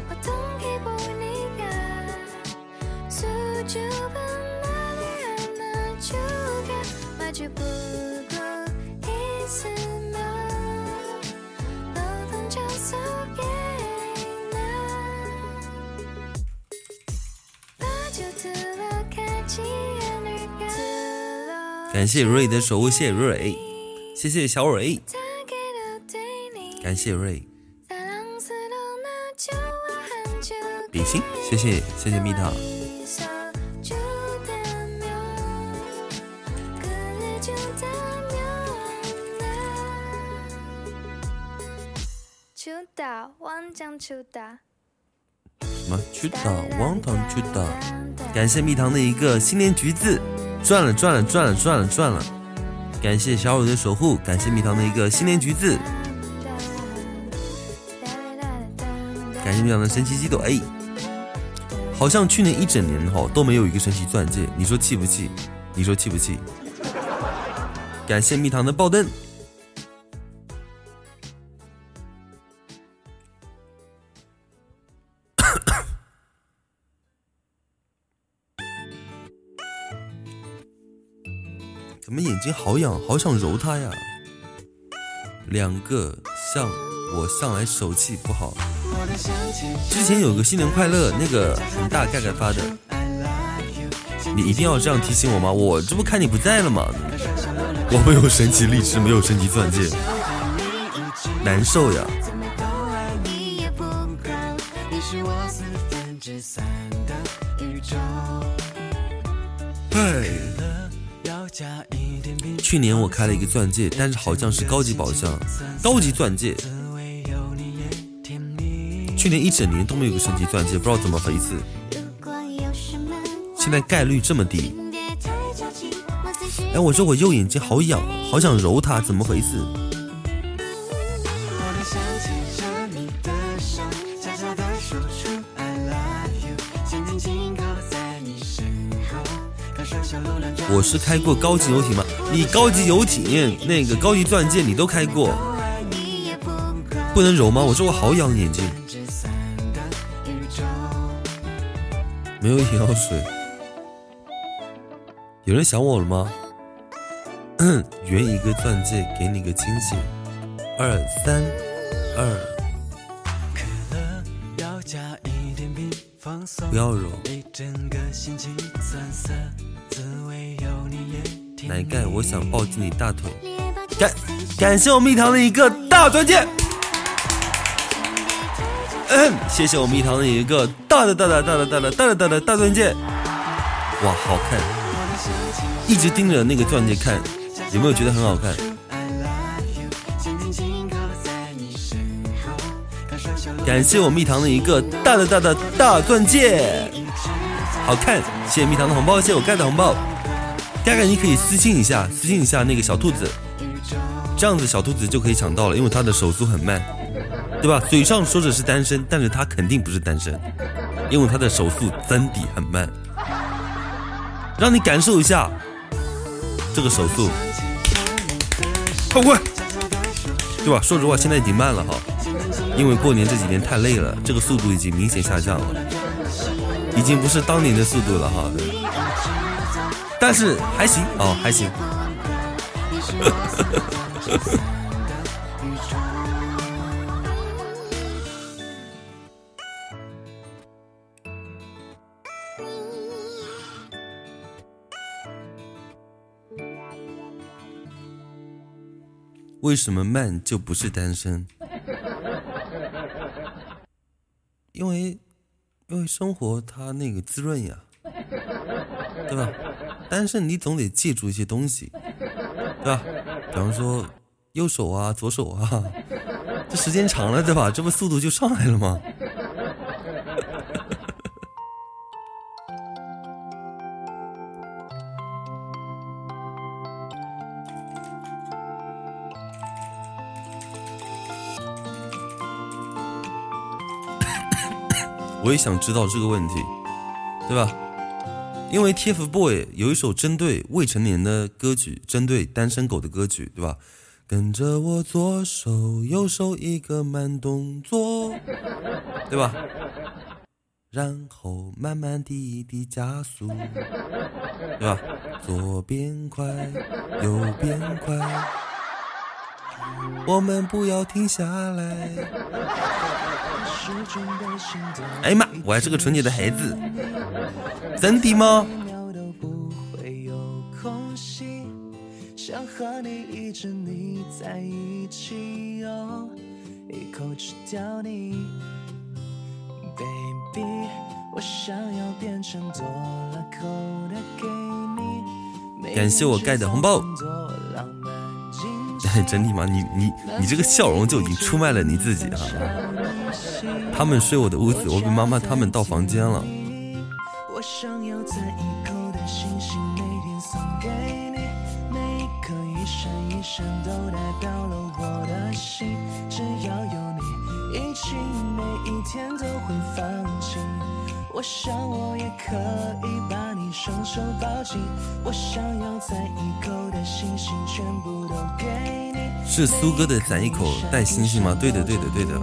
感谢瑞的守护，谢谢瑞，谢谢小蕊，感谢瑞。
比心，谢谢谢谢蜜糖。什么？去打王糖去打！感谢蜜糖的一个新年橘子，赚了赚了赚了赚了赚了！感谢小五的守护，感谢蜜糖的一个新年橘子，感谢蜜糖的神奇激斗。哎，好像去年一整年哈都没有一个神奇钻戒，你说气不气？你说气不气？感谢蜜糖的爆灯。怎么眼睛好痒，好想揉它呀？两个像我向来手气不好。之前有个新年快乐，那个很大盖盖发的，你一定要这样提醒我吗？我这不看你不在了吗？我没有神奇荔枝，没有神奇钻戒，难受呀。去年我开了一个钻戒，但是好像是高级宝箱，高级钻戒。去年一整年都没有个升级钻戒，不知道怎么回事。现在概率这么低。哎，我说我右眼睛好痒，好想揉它，怎么回事？我是开过高级游艇吗？你高级游艇那个高级钻戒你都开过，不能揉吗？我说我好痒眼睛，没有眼药水。有人想我了吗？圆一个钻戒给你个惊喜，二三二，不要揉。奶盖，我想抱紧你大腿。感感谢我蜜糖的一个大钻戒。嗯，谢谢我蜜糖的一个大的大的大的大的大的大的大钻戒。哇，好看！一直盯着那个钻戒看，有没有觉得很好看？感谢我蜜糖的一个大的大的大钻戒，好看！谢谢蜜糖的红包，谢谢我盖的红包。大概你可以私信一下，私信一下那个小兔子，这样子小兔子就可以抢到了，因为他的手速很慢，对吧？嘴上说着是单身，但是他肯定不是单身，因为他的手速真的很慢，让你感受一下这个手速，快快，对吧？说实话，现在已经慢了哈，因为过年这几天太累了，这个速度已经明显下降了，已经不是当年的速度了哈。但是还行哦，还行。为什么慢就不是单身？因为，因为生活它那个滋润呀，对吧？单身你总得借助一些东西，对吧？比方说右手啊，左手啊，这时间长了，对吧？这不速度就上来了吗？我也想知道这个问题，对吧？因为 TFBOY 有一首针对未成年的歌曲，针对单身狗的歌曲，对吧？跟着我左手右手一个慢动作，对吧？然后慢慢滴滴加速，对吧？左边快，右边快，我们不要停下来。哎呀妈！我还是个纯洁的孩子，真的吗？
感谢我盖的红包。真的吗？你你你这个笑容就已经出卖了你自己啊！他们睡我的屋子，我跟妈妈他们到房间了。我想我也可以把你双手抱紧，我想要在一口的星星全部都给你。是苏哥的攒一口带星星吗？对的，对的，对的。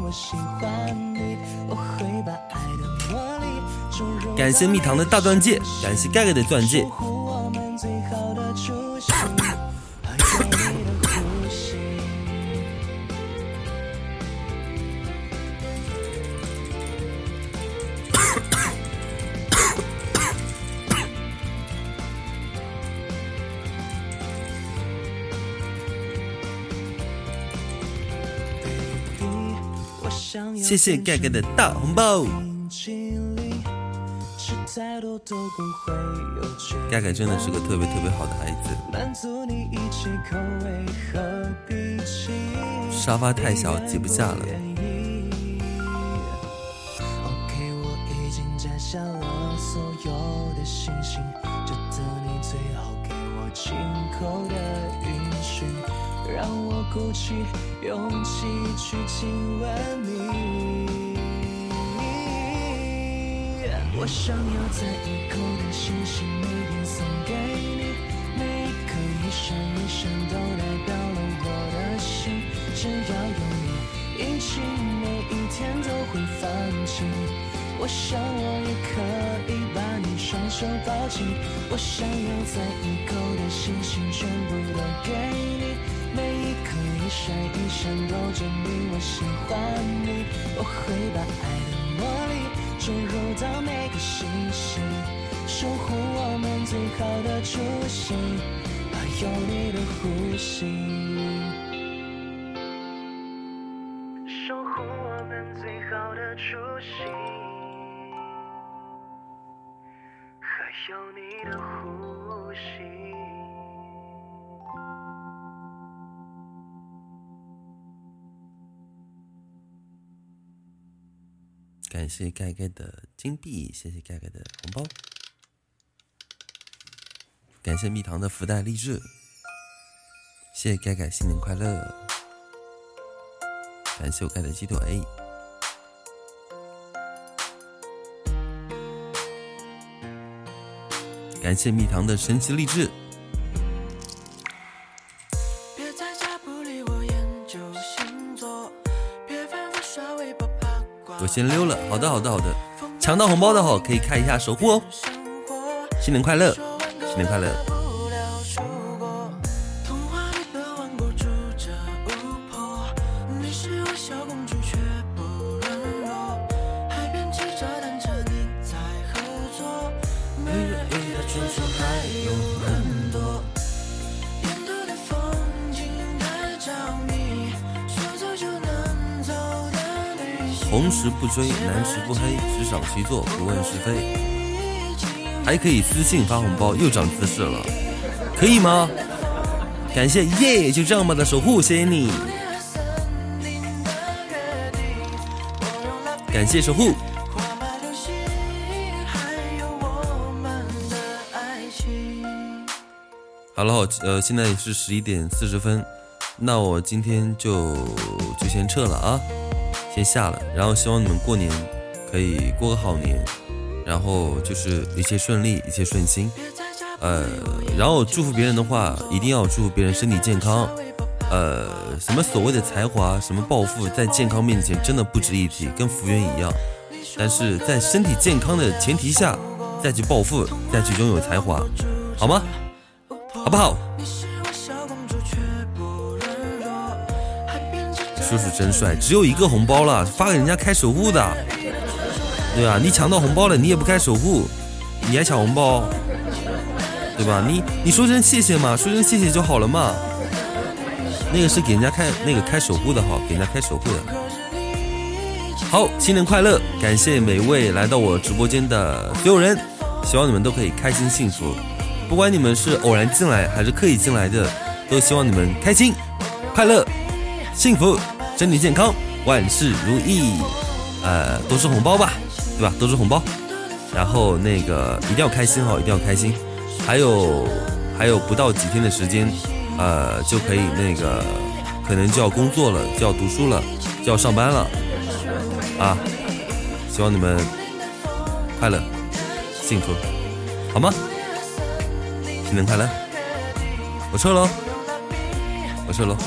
感谢蜜糖的大钻戒，感谢盖盖的钻戒。谢谢盖盖的大红包，盖盖真的是个特别特别好的孩子。沙发太小，挤不下了。鼓起勇气去亲吻你。我想要在一口的星星我想我也可以把你双手抱紧。我想要在一口的星星全部都给你。每一颗一闪一闪都证明我喜欢你，我会把爱的魔力注入到每个星星，守护我们最好的初心，还有你的呼吸。守护我们最好的初心，有你的呼吸。感谢盖盖的金币，谢谢盖盖的红包，感谢蜜糖的福袋励志，谢谢盖盖新年快乐，感谢我盖的鸡腿感谢蜜糖的神奇励志。我先溜了，好的好的好的，抢到红包的哈可以看一下守护哦，新年快乐，新年快乐。追，男时不黑，只赏其座，不问是非。还可以私信发红包，又长姿势了，可以吗？感谢耶，就这样吧的守护，谢谢你。感谢守护。好了，呃，现在是十一点四十分，那我今天就就先撤了啊。先下了，然后希望你们过年可以过个好年，然后就是一切顺利，一切顺心。呃，然后祝福别人的话，一定要祝福别人身体健康。呃，什么所谓的才华，什么暴富，在健康面前真的不值一提，跟福源一样。但是在身体健康的前提下，再去暴富，再去拥有才华，好吗？好不好？叔叔真帅，只有一个红包了，发给人家开守护的，对吧？你抢到红包了，你也不开守护，你还抢红包，对吧？你你说声谢谢嘛，说声谢谢就好了嘛。那个是给人家开那个开守护的哈，给人家开守护的。
好，新年快乐！感谢每一位来到我直播间的所有人，希望你们都可以开心幸福。不管你们是偶然进来还是刻意进来的，都希望你们开心、快乐、幸福、身体健康、万事如意。呃，多收红包吧，对吧？多收红包，然后那个一定要开心哈，一定要开心。还有还有不到几天的时间，呃，就可以那个可能就要工作了，就要读书了，就要上班了啊！希望你们快乐、幸福，好吗？新年快乐！我撤喽，我撤喽。